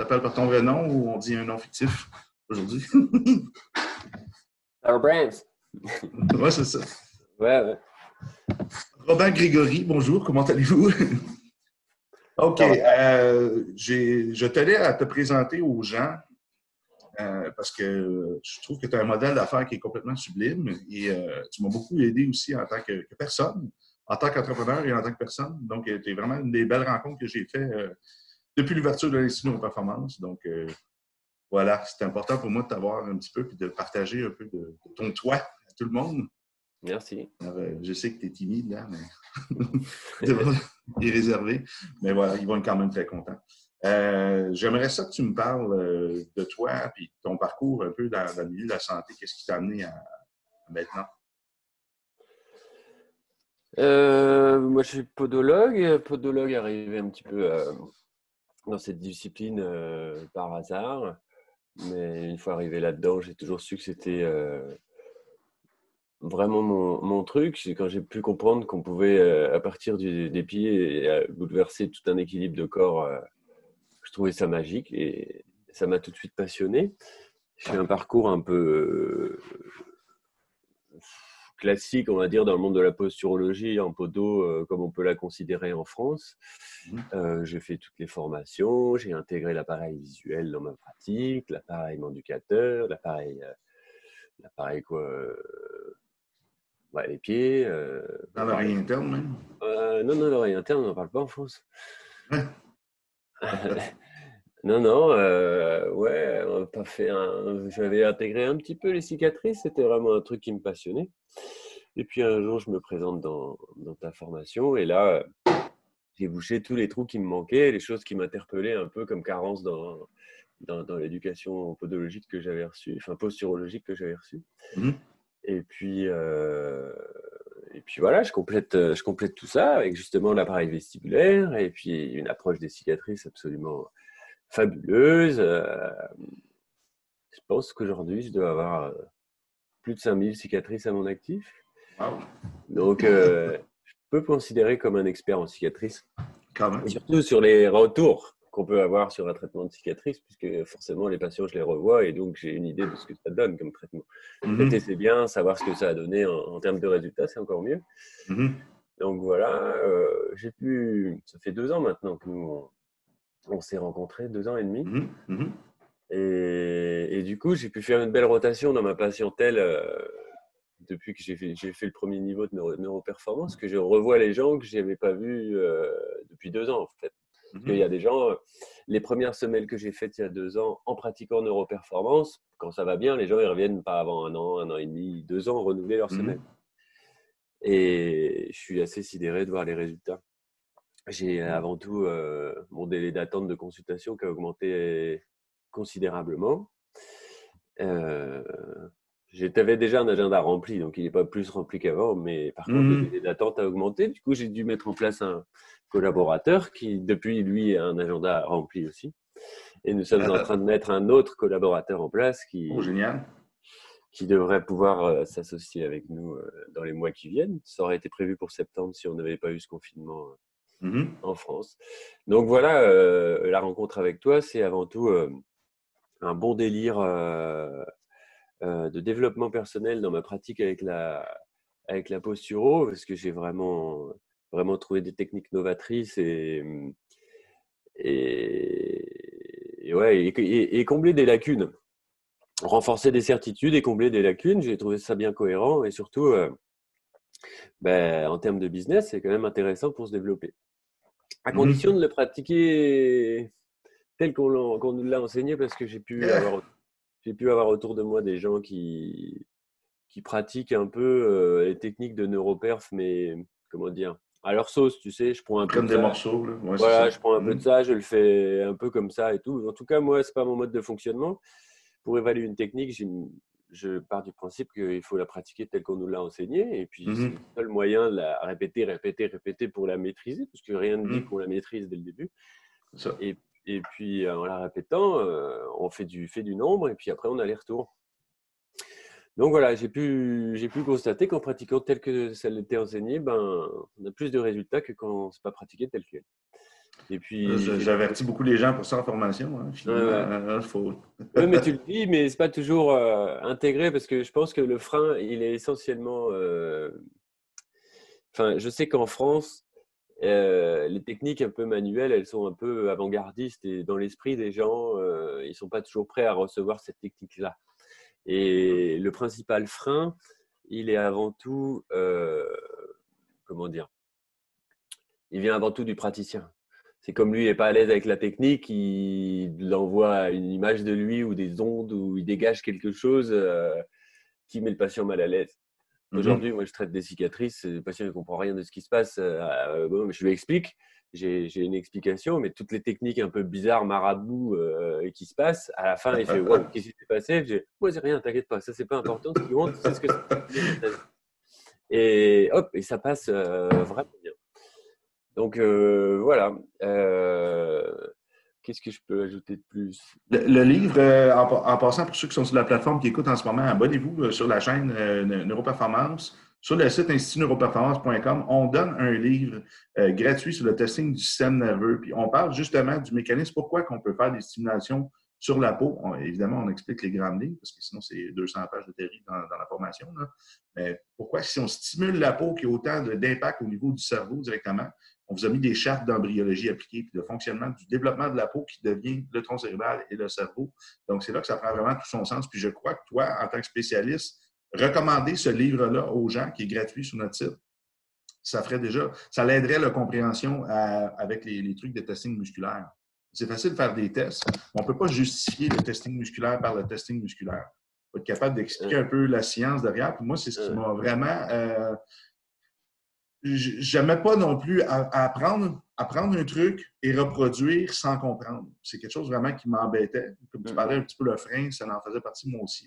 t'appelle par ton vrai nom ou on dit un nom fictif aujourd'hui? Our Brands. ouais, c'est ça. Ouais, ouais. Robin Grégory, bonjour, comment allez-vous? OK. Euh, je tenais à te présenter aux gens euh, parce que je trouve que tu as un modèle d'affaires qui est complètement sublime et euh, tu m'as beaucoup aidé aussi en tant que, personne, en tant qu'entrepreneur et en tant que personne. Donc, tu es vraiment une des belles rencontres que j'ai faites depuis l'ouverture de l'Institut de performance. Donc, voilà, c'est important pour moi de t'avoir un petit peu et de partager un peu de, ton toit à tout le monde. Merci. je sais que tu es timide, là, mais il est réservé. Mais voilà, ils vont être quand même très contents. Euh, j'aimerais ça que tu me parles euh, de toi et ton parcours un peu dans, le milieu de la santé. Qu'est-ce qui t'a amené à, maintenant? Euh, moi, je suis podologue. Podologue arrivé un petit peu dans cette discipline par hasard. Mais une fois arrivé là-dedans, j'ai toujours su que c'était vraiment mon, mon truc. C'est quand j'ai pu comprendre qu'on pouvait, à partir des pieds, bouleverser tout un équilibre de corps je trouvais ça magique et ça m'a tout de suite passionné. J'ai un parcours un peu classique, on va dire, dans le monde de la posturologie en podo, euh, comme on peut la considérer en France. Mmh. Euh, j'ai fait toutes les formations, j'ai intégré l'appareil visuel dans ma pratique, l'appareil manducateur, l'appareil, l'appareil quoi, les pieds. l'oreille interne même Non, non, l'oreille interne, on n'en parle pas en France. non, non, euh, ouais, on pas fait un... j'avais intégré un petit peu les cicatrices, c'était vraiment un truc qui me passionnait. Et puis un jour, je me présente dans, dans ta formation et là, j'ai bouché tous les trous qui me manquaient, les choses qui m'interpellaient un peu comme carence dans, dans, dans l'éducation podologique que j'avais reçue, enfin posturologique que j'avais reçue. Mmh et puis, euh, et puis voilà, je complète, je complète tout ça avec justement l'appareil vestibulaire et puis une approche des cicatrices absolument fabuleuse. Euh, je pense qu'aujourd'hui, je dois avoir euh, plus de 5000 cicatrices à mon actif. Donc, je peux considérer comme un expert en cicatrices. Quand surtout sur les retours qu'on peut avoir sur un traitement de cicatrice, puisque forcément les patients, je les revois et donc j'ai une idée de ce que ça donne comme traitement. Mm c'est bien, savoir ce que ça a donné en, termes de résultats, c'est encore mieux. Mhm. Donc voilà, euh, j'ai pu. Ça fait deux ans maintenant que nous on, s'est rencontrés, deux ans et demi. Mhm. Mhm. Et, du coup, j'ai pu faire une belle rotation dans ma patientèle. Euh, depuis que j'ai fait, fait, le premier niveau de neuroperformance, que je revois les gens que je n'avais pas vus euh, depuis deux ans en fait. Parce qu'il y a des gens, euh, les premières semaines que j'ai faites il y a deux ans en pratiquant neuroperformance, quand ça va bien, les gens ils reviennent pas avant un an, un an et demi, deux ans renouveler leur semaine. Et je suis assez sidéré de voir les résultats. J'ai avant tout euh, mon délai d'attente de consultation qui a augmenté considérablement. Euh, J'avais déjà un agenda rempli, donc il n'est pas plus rempli qu'avant, mais par contre, le mmh délai d'attente a augmenté. Du coup, j'ai dû mettre en place un, collaborateur qui, depuis, lui, a un agenda rempli aussi. Et nous sommes en train de mettre un autre collaborateur en place qui, oh, génial. qui devrait pouvoir euh, s'associer avec nous euh, dans les mois qui viennent. Ça aurait été prévu pour septembre si on n'avait pas eu ce confinement euh, mm-hmm. en France. Donc voilà, la rencontre avec toi, c'est avant tout un bon délire de développement personnel dans ma pratique avec la, avec la posturo, parce que j'ai vraiment vraiment trouver des techniques novatrices et, et, ouais, combler des lacunes. Renforcer des certitudes et combler des lacunes, j'ai trouvé ça bien cohérent et surtout, euh, ben, en termes de business, c'est quand même intéressant pour se développer. À mmh condition de le pratiquer tel qu'on nous l'a enseigné, parce que j'ai pu, avoir, pu avoir autour de moi des gens qui, qui pratiquent un peu euh, les techniques de neuroperf, mais comment dire, à leur sauce, tu sais, je prends un peu comme des morceaux. voilà, je prends un peu de ça, je le fais un peu comme ça et tout. En tout cas, moi, c'est pas mon mode de fonctionnement. Pour évaluer une technique, je pars du principe qu'il faut la pratiquer telle qu'on nous l'a enseignée. Et puis, c'est mmh le seul moyen de la répéter, répéter, répéter pour la maîtriser, parce que rien ne dit mmh. qu'on la maîtrise dès le début. Et, et, puis, en la répétant, euh, on fait du, fait du nombre, et puis après, on a les retours. Donc voilà, j'ai pu, j'ai pu constater qu'en pratiquant tel que ça l'était enseigné, ben, on a plus de résultats que quand c'est pas pratiqué tel quel. Et puis. J'avertis beaucoup les gens pour ça en formation. Hein, euh, oui, mais tu le dis, mais c'est pas toujours intégré parce que je pense que le frein, il est essentiellement. Enfin, je sais qu'en France, les techniques un peu manuelles, elles sont un peu avant-gardistes et dans l'esprit des gens, ils ne sont pas toujours prêts à recevoir cette technique-là. Et le principal frein, il est avant tout, comment dire, il vient avant tout du praticien. C'est comme lui n'est pas à l'aise avec la technique, il envoie une image de lui ou des ondes ou il dégage quelque chose qui met le patient mal à l'aise. Mmh Aujourd'hui, moi, je traite des cicatrices. Le patient ne comprend rien de ce qui se passe. Euh, bon, je lui explique. J'ai une explication, mais toutes les techniques un peu bizarres, marabout, euh, qui se passent, à la fin, il fait Qu'est-ce qui s'est passé? Je dis Moi, c'est rien, t'inquiète pas, ça, c'est pas important. Ce qui compte, c'est ce que c'est. Et hop, et ça passe euh, vraiment. Donc, voilà. Qu'est-ce que je peux ajouter de plus? Le, livre, euh, en, passant, pour ceux qui sont sur la plateforme qui écoutent en ce moment, abonnez-vous euh, sur la chaîne euh, Neuroperformance. Sur le site institutneuroperformance.com, on donne un livre gratuit sur le testing du système nerveux. Puis on parle justement du mécanisme, pourquoi qu'on peut faire des stimulations sur la peau. évidemment, on explique les grandes lignes, parce que sinon, c'est 200 pages de théorie dans, la formation. Mais pourquoi, si on stimule la peau, qui a autant d'impact au niveau du cerveau directement, on vous a mis des chartes d'embryologie appliquées, puis de fonctionnement du développement de la peau qui devient le tronc cérébral et le cerveau. Donc, c'est là que ça prend vraiment tout son sens. Puis je crois que toi, en tant que spécialiste, recommander ce livre-là aux gens, qui est gratuit sur notre site, ça ferait déjà, ça l'aiderait la compréhension avec les, trucs de testing musculaire. C'est facile de faire des tests. On ne peut pas justifier le testing musculaire par le testing musculaire. Il faut être capable d'expliquer un peu la science derrière. Puis moi, c'est ce qui m'a vraiment euh, j'aimais pas non plus apprendre, apprendre un truc et reproduire sans comprendre. C'est quelque chose vraiment qui m'embêtait. Comme tu parlais un petit peu le frein, ça en faisait partie moi aussi.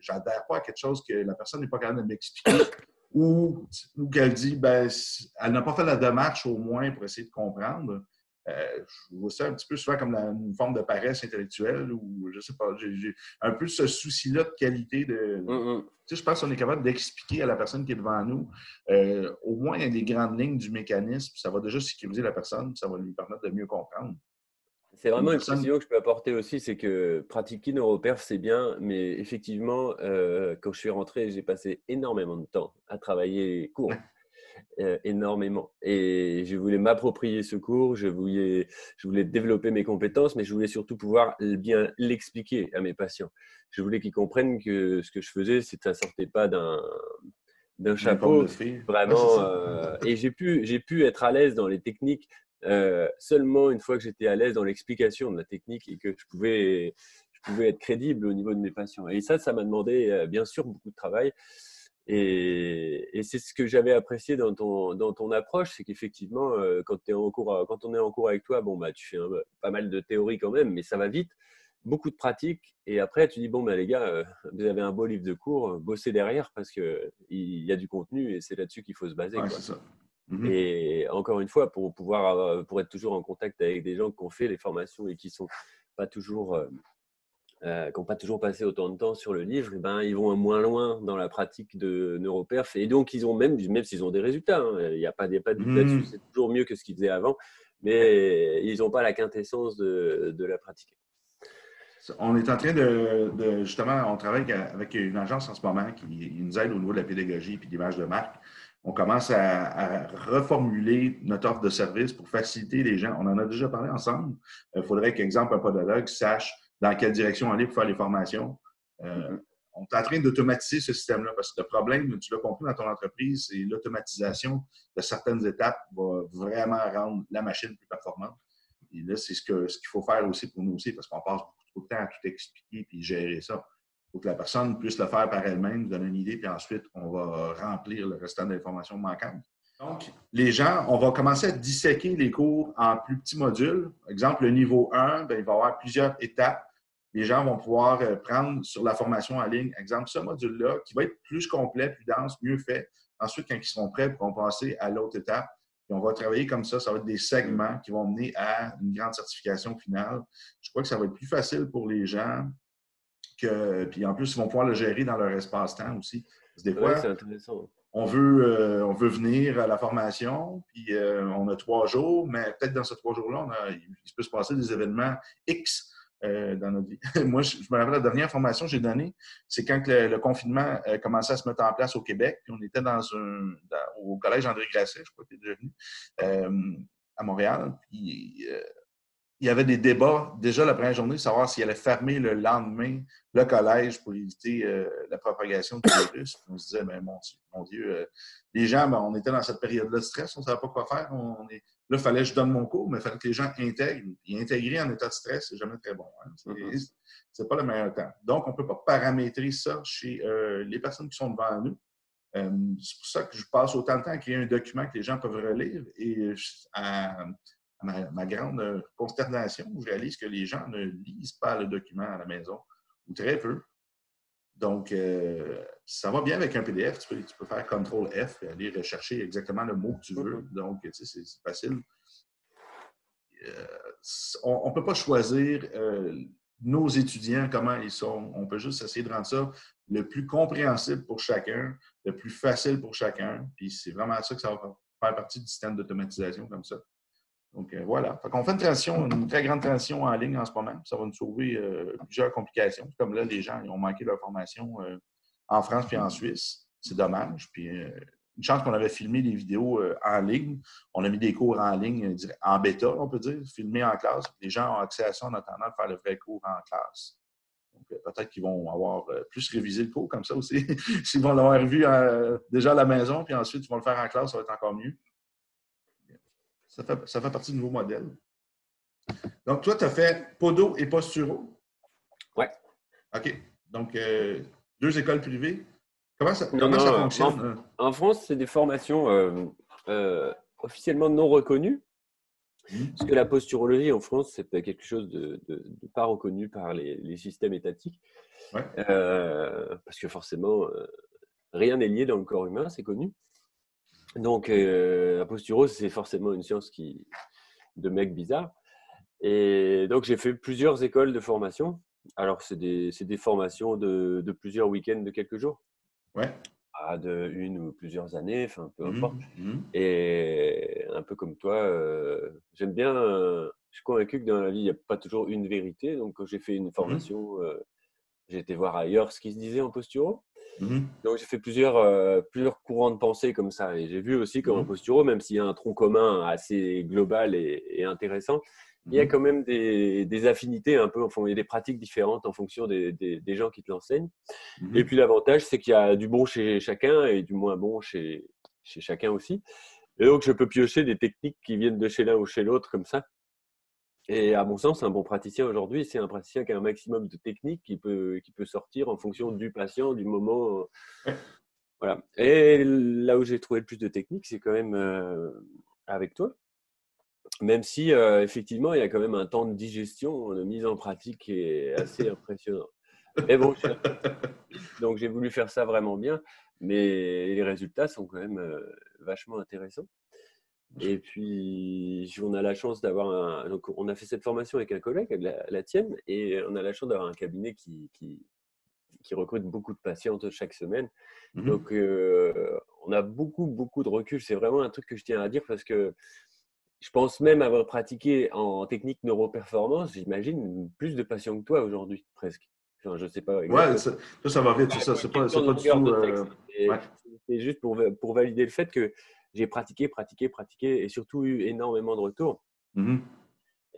J'adhère pas à quelque chose que la personne n'est pas capable de m'expliquer ou, ou qu'elle dit, ben, elle n'a pas fait la démarche au moins pour essayer de comprendre. Euh, je vois ça un petit peu souvent comme une forme de paresse intellectuelle ou je sais pas, j'ai un peu ce souci-là de qualité de. Mm, mm. Tu sais, je pense qu'on est capable d'expliquer à la personne qui est devant nous euh, au moins des grandes lignes du mécanisme, ça va déjà sécuriser la personne, ça va lui permettre de mieux comprendre. C'est vraiment une précision que je peux apporter aussi, c'est que pratiquer neuroperf, c'est bien, mais effectivement, euh, quand je suis rentré, j'ai passé énormément de temps à travailler court. Euh, énormément. Et je voulais m'approprier ce cours, je voulais, je voulais développer mes compétences, mais je voulais surtout pouvoir bien l'expliquer à mes patients. Je voulais qu'ils comprennent que ce que je faisais, c'est que ça sortait pas d'un d'un chapeau, vraiment. Euh, et j'ai pu, j'ai pu être à l'aise dans les techniques euh, seulement une fois que j'étais à l'aise dans l'explication de la technique et que je pouvais, je pouvais être crédible au niveau de mes patients. Et ça, ça m'a demandé bien sûr beaucoup de travail. Et, c'est ce que j'avais apprécié dans ton, dans ton approche, c'est qu'effectivement, euh, quand, es en cours, quand on est en cours avec toi, bon, bah, tu fais pas mal de théorie quand même, mais ça va vite, beaucoup de pratique. Et après, tu dis, bon, bah, les gars, euh, vous avez un beau livre de cours, bossez derrière parce qu'il y a du contenu et c'est là-dessus qu'il faut se baser. Et encore une fois, pour pouvoir pour être toujours en contact avec des gens qui ont fait les formations et qui sont pas toujours euh, euh, qui n'ont pas toujours passé autant de temps sur le livre, eh ben, ils vont moins loin dans la pratique de neuroperf. Et donc, ils ont même, même s'ils ont des résultats, hein, il n'y a pas, pas de doute là-dessus, mmh. c'est toujours mieux que ce qu'ils faisaient avant, mais ils n'ont pas la quintessence de, de, la pratiquer. On est en train de, justement, on travaille avec une agence en ce moment qui nous aide au niveau de la pédagogie et de l'image de marque. On commence à, reformuler notre offre de service pour faciliter les gens. On en a déjà parlé ensemble. Il faudrait qu'exemple, un podologue sache dans quelle direction aller pour faire les formations. Euh, on est en train d'automatiser ce système-là parce que le problème, tu l'as compris dans ton entreprise, c'est l'automatisation de certaines étapes va vraiment rendre la machine plus performante. Et là, c'est ce qu'il ce faut faire aussi pour nous aussi parce qu'on passe beaucoup trop de temps à tout expliquer puis gérer ça. Il faut que la personne puisse le faire par elle-même, donner une idée, puis ensuite, on va remplir le restant de l'information manquante. Donc, les gens, on va commencer à disséquer les cours en plus petits modules. Exemple, le niveau 1, ben, il va y avoir plusieurs étapes les gens vont pouvoir euh, prendre sur la formation en ligne, exemple, ce module-là, qui va être plus complet, plus dense, mieux fait. Ensuite, quand ils seront prêts, ils vont passer à l'autre étape. Et on va travailler comme ça. Ça va être des segments qui vont mener à une grande certification finale. Je crois que ça va être plus facile pour les gens que. Puis en plus, ils vont pouvoir le gérer dans leur espace-temps aussi. Des fois, on veut, on veut venir à la formation, puis on a trois jours, mais peut-être dans ces trois jours-là, il peut se passer des événements X euh, dans notre vie. Moi, je, me rappelle la dernière formation que j'ai donnée, c'est quand le, confinement euh, commençait à se mettre en place au Québec. Puis on était dans un au collège André Grasset, je crois qu'il est déjà venu, euh, à Montréal. Puis il y avait des débats déjà la première journée, savoir s'il allait fermer le lendemain le collège pour éviter la propagation du virus. On se disait, mais mon Dieu, mon Dieu les gens, ben, on était dans cette période-là de stress, on ne savait pas quoi faire. On est, Là, il fallait que je donne mon cours, mais il fallait que les gens intègrent. Et intégrer en état de stress, c'est jamais très bon. Hein. Mm-hmm. C'est pas le meilleur temps. Donc, on ne peut pas paramétrer ça chez euh, les personnes qui sont devant nous. Euh, c'est pour ça que je passe autant de temps à créer un document que les gens peuvent relire. Et à, ma, grande consternation, je réalise que les gens ne lisent pas le document à la maison, ou très peu. Donc, euh, ça va bien avec un PDF. Tu peux, faire CTRL F et aller rechercher exactement le mot que tu veux. Mm-hmm. Donc, tu sais, c'est facile. Euh, on ne peut pas choisir euh, nos étudiants, comment ils sont. On peut juste essayer de rendre ça le plus compréhensible pour chacun, le plus facile pour chacun. Puis c'est vraiment ça que ça va faire partie du système d'automatisation comme ça. Donc euh, voilà. on fait une transition, une très grande transition en ligne en ce moment. Ça va nous sauver euh, plusieurs complications. Comme là, les gens ont manqué leur formation euh, en France puis en Suisse. C'est dommage. Puis une chance qu'on avait filmé des vidéos en ligne. On a mis des cours en ligne, en bêta, on peut dire, filmés en classe. Les gens ont accès à ça en attendant de faire le vrai cours en classe. Donc, peut-être qu'ils vont avoir plus révisé le cours comme ça aussi. S'ils vont l'avoir vu déjà à la maison, puis ensuite ils vont le faire en classe, ça va être encore mieux. Ça fait, partie du nouveau modèle. Donc, toi, tu as fait Podo et Posturo? Oui. OK. Donc, euh, deux écoles privées. Comment ça, fonctionne? En, France, c'est des formations euh, euh, officiellement non reconnues. Mmh. Parce que la posturologie en France, c'est quelque chose de, pas reconnu par les, systèmes étatiques. Ouais. parce que forcément, rien n'est lié dans le corps humain, c'est connu. Donc, euh, la posturose, c'est forcément une science qui, de mecs bizarres. Et donc, j'ai fait plusieurs écoles de formation. Alors, c'est des, des, formations de, de plusieurs week-ends de quelques jours. Ouais. Ah, de une ou plusieurs années, enfin, peu mmh importe. Mmh Et un peu comme toi, euh, j'aime bien. je suis convaincu que dans la vie, il n'y a pas toujours une vérité. Donc, quand j'ai fait une mmh formation, euh, j'ai été voir ailleurs ce qui se disait en posturo. Mhm. Donc, j'ai fait plusieurs, euh, plusieurs courants de pensée comme ça. Et j'ai vu aussi qu'en mmh. posturo, même s'il y a un tronc commun assez global et, intéressant, il y a mhm. quand même des, des, affinités un peu, il y a des pratiques différentes en fonction des, des, gens qui te l'enseignent. Mhm. Et puis l'avantage, c'est qu'il y a du bon chez chacun et du moins bon chez, chez chacun aussi. Et donc, je peux piocher des techniques qui viennent de chez l'un ou chez l'autre comme ça. Et à mon sens, un bon praticien aujourd'hui, c'est un praticien qui a un maximum de techniques qui peut, qui peut sortir en fonction du patient, du moment. Voilà. Et là où j'ai trouvé le plus de techniques, c'est quand même euh, avec toi. Même si, euh, effectivement, il y a quand même un temps de digestion, de mise en pratique qui est assez impressionnant. Mais bon, donc j'ai voulu faire ça vraiment bien, mais les résultats sont quand même euh, vachement intéressants. Et puis, on a la chance d'avoir un. Donc, on a fait cette formation avec un collègue, la, tienne, et on a la chance d'avoir un cabinet qui, qui, qui, recrute beaucoup de patientes chaque semaine. Mmh Donc, euh, on a beaucoup, beaucoup de recul. C'est vraiment un truc que je tiens à dire parce que je pense même avoir pratiqué en technique neuroperformance, j'imagine, plus de patients que toi aujourd'hui, presque. Enfin, je sais pas. Ouais, ça, ça, va vite, c'est ça. C'est pas, pas du tout. Euh, c'est juste pour, pour valider le fait que j'ai pratiqué, pratiqué, pratiqué et surtout eu énormément de retours. Mmh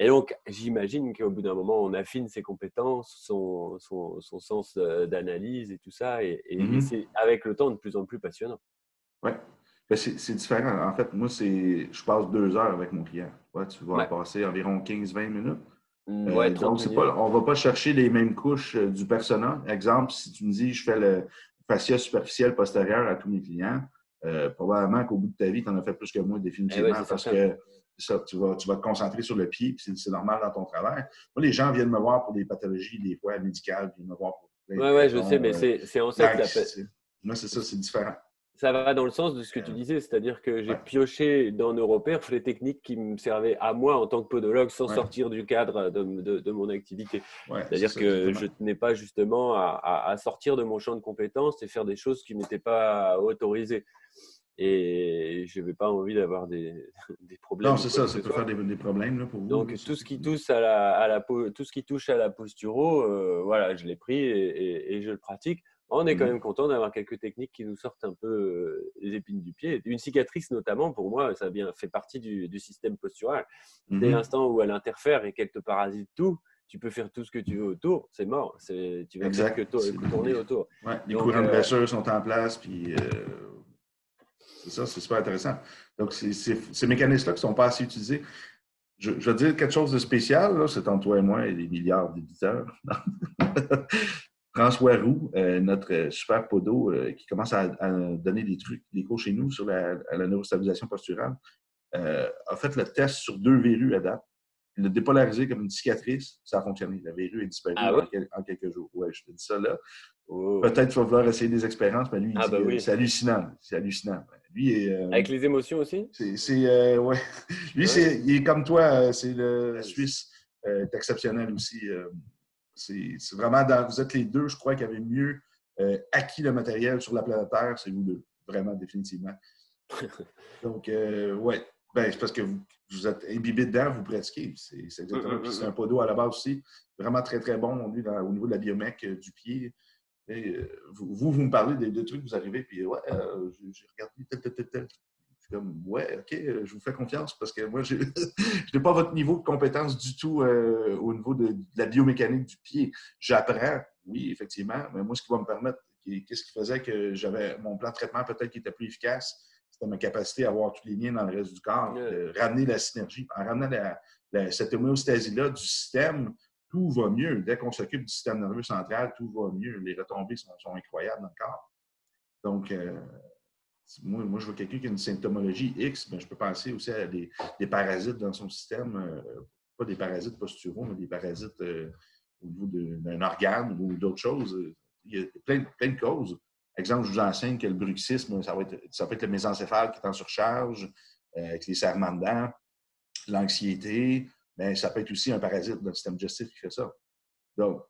et donc, j'imagine qu'au bout d'un moment, on affine ses compétences, son, son, son sens euh, d'analyse et tout ça. Et, mmh c'est avec le temps de plus en plus passionnant. Oui. Ben, c'est différent. En fait, moi, je passe deux heures avec mon client. Ouais, tu vas passer environ 15-20 minutes. Mmh, euh, ouais, donc, pas, on ne va pas chercher les mêmes couches euh, du persona. Exemple, si tu me dis je fais le fascia superficiel postérieur à tous mes clients, euh, probablement qu'au bout de ta vie, tu en as fait plus que moi, définitivement, eh parce que ça, tu, vas, tu vas te concentrer sur le pied, puis c'est normal dans ton travail. Moi, les gens viennent me voir pour des pathologies, des fois médicales, viennent me voir pour. Oui, oui, je sais, mais c'est en ça que Moi, c'est ça, c'est différent. ça va dans le sens de ce que tu disais, c'est-à-dire que j'ai pioché dans Neuroperf les techniques qui me servaient à moi en tant que podologue sans sortir du cadre de, mon activité. c'est-à-dire que je ne tenais pas justement à, sortir de mon champ de compétences et faire des choses qui ne m'étaient pas autorisées. Et je n'avais pas envie d'avoir des, problèmes. Non, c'est ça, ça peut faire des, problèmes pour vous. Donc, tout ce, qui touche à la, à la, tout ce qui touche à la posturo, euh, voilà, je l'ai pris et, je le pratique. On est quand mmh même content d'avoir quelques techniques qui nous sortent un peu euh, les épines du pied. Une cicatrice, notamment, pour moi, ça bien, fait partie du, système postural. Dès mmh l'instant où elle interfère et qu'elle te parasite tout, tu peux faire tout ce que tu veux autour, c'est mort. Tu vas faire que, tourner autour. les courants de euh, sont en place, puis c'est ça, c'est super intéressant. Donc, ces mécanismes-là qui ne sont pas assez utilisés. Je, vais dire quelque chose de spécial, c'est entre toi et moi et les milliards d'éditeurs. François Roux, euh, notre super podo, euh, qui commence à, donner des trucs, des cours chez nous sur la, la neurostabilisation posturale, euh, a fait le test sur deux verrues à date. Il l'a dépolarisé comme une cicatrice, ça a fonctionné. La verrue est disparue ah en, quelques jours. Ouais, je te dis ça là. Oh. Peut-être qu'il va vouloir essayer des expériences, mais lui, ah, ben c'est hallucinant. C'est hallucinant. Lui Avec les émotions aussi? C'est, ouais. Lui, c'est, il est comme toi, c'est le Suisse. est exceptionnel aussi. C'est vraiment dans, vous êtes les deux, je crois, qui avez mieux euh, acquis le matériel sur la planète Terre, c'est vous deux, vraiment, définitivement. Donc, euh, ouais, ben, c'est parce que vous, êtes imbibé dedans, vous pratiquez. C'est exactement. Mm, c'est un podo à la base aussi, vraiment très, très bon, lui, au niveau de la biomec euh, du pied. vous, vous, me parlez des, trucs, vous arrivez, puis ouais, j'ai regardé tel, tel, tel, tel comme, ouais, OK, euh, je vous fais confiance parce que moi, je n'ai pas votre niveau de compétence du tout euh, au niveau de, la biomécanique du pied. J'apprends, oui, effectivement, mais moi, ce qui va me permettre, qu'est-ce qui faisait que j'avais mon plan de traitement peut-être qui était plus efficace, c'était ma capacité à avoir tous les liens dans le reste du corps, ramener la synergie. En ramenant cette homéostasie-là du système, tout va mieux. Dès qu'on s'occupe du système nerveux central, tout va mieux. Les retombées sont, incroyables dans le corps. Donc, euh, moi, moi, je vois quelqu'un qui a une symptomologie X, mais je peux penser aussi à des, parasites dans son système, euh, pas des parasites posturaux, mais des parasites euh, au niveau d'un organe ou d'autres choses. Il y a plein, plein de causes. Exemple, je vous enseigne que le bruxisme, ça va être, ça peut être le mésencéphale qui est en surcharge, euh, avec les serrements de dents, l'anxiété, mais ça peut être aussi un parasite dans le système digestif qui fait ça. Donc,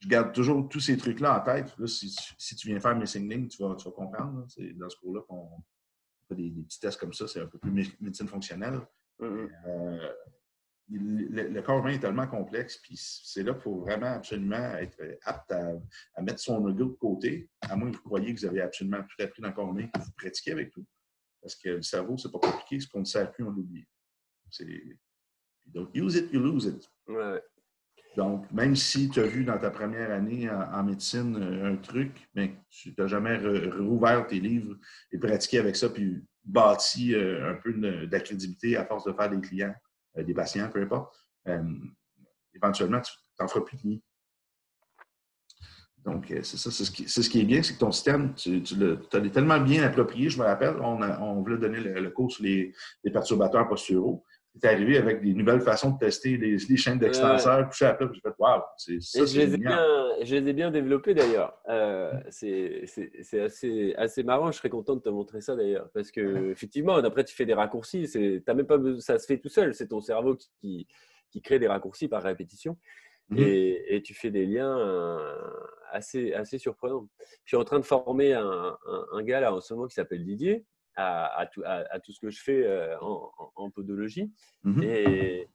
je garde toujours tous ces trucs-là en tête. si, tu viens faire mes signing, tu vas, tu vas comprendre. C'est dans ce cours-là qu'on fait des, petits tests comme ça. C'est un peu plus médecine fonctionnelle. Mm-hmm. Euh, le, corps humain est tellement complexe, puis c'est là qu'il faut vraiment absolument être apte à, mettre son ego de côté, à moins que vous croyiez que vous avez absolument tout appris dans le corps humain, que vous pratiquez avec tout. Parce que le cerveau, c'est pas compliqué. Ce qu'on ne sait plus, on l'oublie. Donc, use it, you lose it. Ouais. Donc, même si tu as vu dans ta première année en, médecine euh, un truc, mais tu n'as jamais rouvert tes livres et pratiqué avec ça, puis bâti euh, un peu de, la crédibilité à force de faire des clients, des patients, peu importe, éventuellement, tu n'en feras plus de nuit. Donc, c'est ça, c'est ce, qui est bien, c'est que ton système, tu, tu l'as tellement bien approprié. Je me rappelle, on, voulait donner le, cours sur les perturbateurs posturaux c'est arrivé avec des nouvelles façons de tester les, chaînes d'extenseurs, puis après, j'ai fait Waouh, c'est ça. Je les, ai bien, je les ai bien développés d'ailleurs. Euh, c'est assez, assez marrant, je serais content de te montrer ça d'ailleurs. Parce que, effectivement, après, tu fais des raccourcis, as même pas ça se fait tout seul. C'est ton cerveau qui, qui, crée des raccourcis par répétition. Mm-hmm. et, et, tu fais des liens euh, assez, assez surprenants. Je suis en train de former un, un, un gars là en ce moment qui s'appelle Didier, à, tout, à, tout, ce que je fais euh, en, podologie. Mmh et,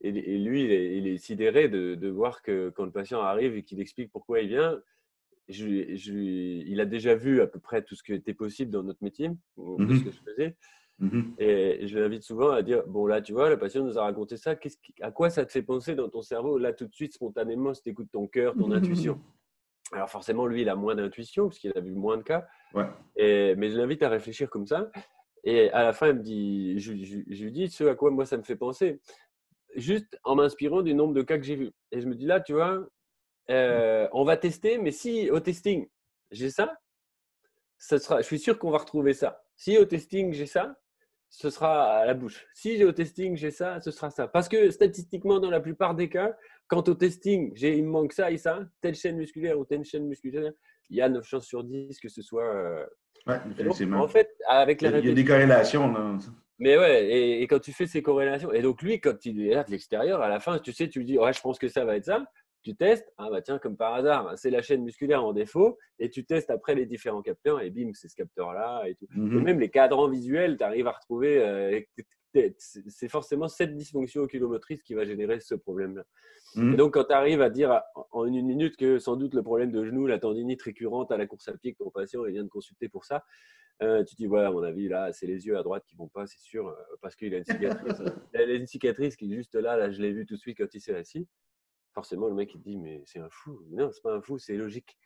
et, lui, il est, sidéré de, de, voir que quand le patient arrive et qu'il explique pourquoi il vient, je, je, il a déjà vu à peu près tout ce qui était possible dans notre métier, mmh ce que je faisais. Mmh et je l'invite souvent à dire Bon, là, tu vois, le patient nous a raconté ça. à quoi ça te fait penser dans ton cerveau, là, tout de suite, spontanément, si tu écoutes ton cœur, ton intuition? Alors forcément, lui, il a moins d'intuition parce qu'il a vu moins de cas. Et, mais je l'invite à réfléchir comme ça. Et à la fin, il me dit, je, lui dis ce à quoi moi ça me fait penser, juste en m'inspirant du nombre de cas que j'ai vus. Et je me dis là, tu vois, euh, on va tester, mais si au testing j'ai ça, ça sera, je suis sûr qu'on va retrouver ça. Si au testing j'ai ça, ce sera à la bouche. Si au testing j'ai ça, ce sera ça. Parce que statistiquement, dans la plupart des cas, Quant au testing, il me manque ça et ça, telle chaîne musculaire ou telle chaîne musculaire, il y a 9 chances sur 10 que ce soit, euh, Oui, effectivement. en fait, avec la Il y a des corrélations. Là. Mais ouais, et, quand tu fais ces corrélations, et donc lui, quand il est là de l'extérieur, à la fin, tu sais, tu lui dis, ouais, je pense que ça va être ça. Tu testes, ah bah tiens, comme par hasard, c'est la chaîne musculaire en défaut, et tu testes après les différents capteurs, et bim, c'est ce capteur-là, et tout. Mmh même les cadrans visuels, tu arrives à retrouver, euh, c'est forcément cette dysfonction oculomotrice qui va générer ce problème-là. Et donc, quand tu arrives à dire en une minute que sans doute le problème de genou, la tendinite récurrente à la course à pied que ton patient il vient de consulter pour ça, euh, tu te dis, ouais, à mon avis, là, c'est les yeux à droite qui vont pas, c'est sûr, euh, parce qu'il a une cicatrice. il a une cicatrice qui est juste là, là, je l'ai vu tout de suite quand il s'est assis. Forcément, le mec, il te dit, mais c'est un fou. Non, c'est pas un fou, c'est logique.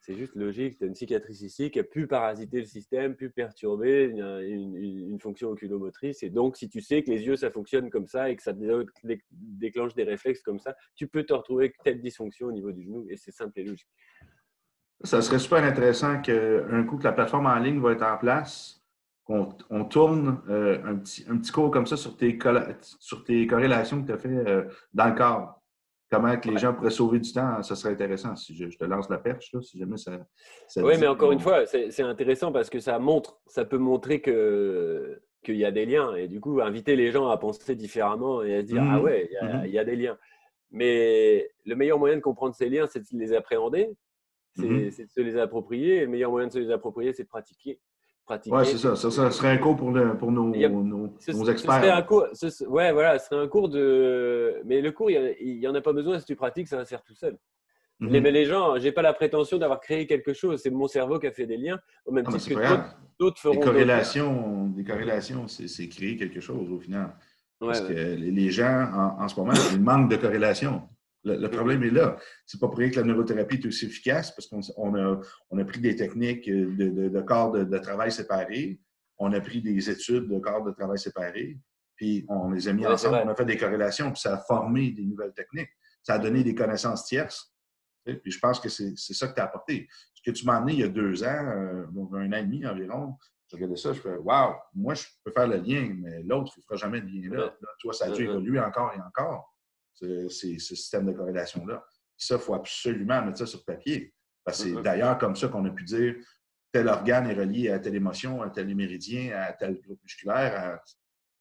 C'est juste logique. Tu as une cicatrice ici qui a pu parasiter le système, pu perturber une, fonction oculomotrice. Et donc, si tu sais que les yeux, ça fonctionne comme ça et que ça déclenche des réflexes comme ça, tu peux te retrouver avec telle dysfonction au niveau du genou. Et c'est simple et logique. Ça serait super intéressant qu'un coup que la plateforme en ligne va être en place, qu'on on tourne euh, un, petit, un petit cours comme ça sur tes, sur tes corrélations que tu as fait euh, dans le corps. Comment que les gens pourraient sauver du temps, ça serait intéressant. Si je, te lance la perche, là, si jamais ça. oui, mais encore une fois, c'est intéressant parce que ça montre, ça peut montrer que qu'il y a des liens et du coup inviter les gens à penser différemment et à se dire ah mmh ouais, mmh il y, a des liens. Mais le meilleur moyen de comprendre ces liens, c'est de les appréhender Mmh c'est de se les approprier. Et le meilleur moyen de se les approprier, c'est de pratiquer. Pratiquer. Ouais, c'est ça. ça. ça. serait un cours pour, pour nos, nos, experts. Ce serait un cours, ouais, voilà, ce serait un cours de. Mais le cours, il n'y en a pas besoin. Si tu pratiques, ça va se faire tout seul. Mmh mais les gens, j'ai pas la prétention d'avoir créé quelque chose. C'est mon cerveau qui a fait des liens, au même ah, titre que d'autres feront. Des corrélations, des corrélations, c'est créer quelque chose au final. Parce que les gens, en, en, ce moment, ils manquent de corrélation. Le, problème est là. C'est pas pour rien que la neurothérapie est aussi efficace parce qu'on a, on a pris des techniques de, de, corps de, travail séparés, on a pris des études de corps de travail séparés, puis on les a mis ensemble, on a fait des corrélations, puis ça a formé des nouvelles techniques. Ça a donné des connaissances tierces. Puis je pense que c'est ça que tu as apporté. Ce que tu m'as amené il y a deux ans, euh, un an et demi environ, je regardais ça, je fais Waouh, moi je peux faire le lien, mais l'autre, il ne fera jamais le lien là. toi, ça a dû évoluer encore et encore ces, ce système de corrélation-là. Ça, il faut absolument mettre ça sur papier. Parce que c'est d'ailleurs comme ça qu'on a pu dire tel organe est relié à telle émotion, à tel méridien, à tel groupe musculaire.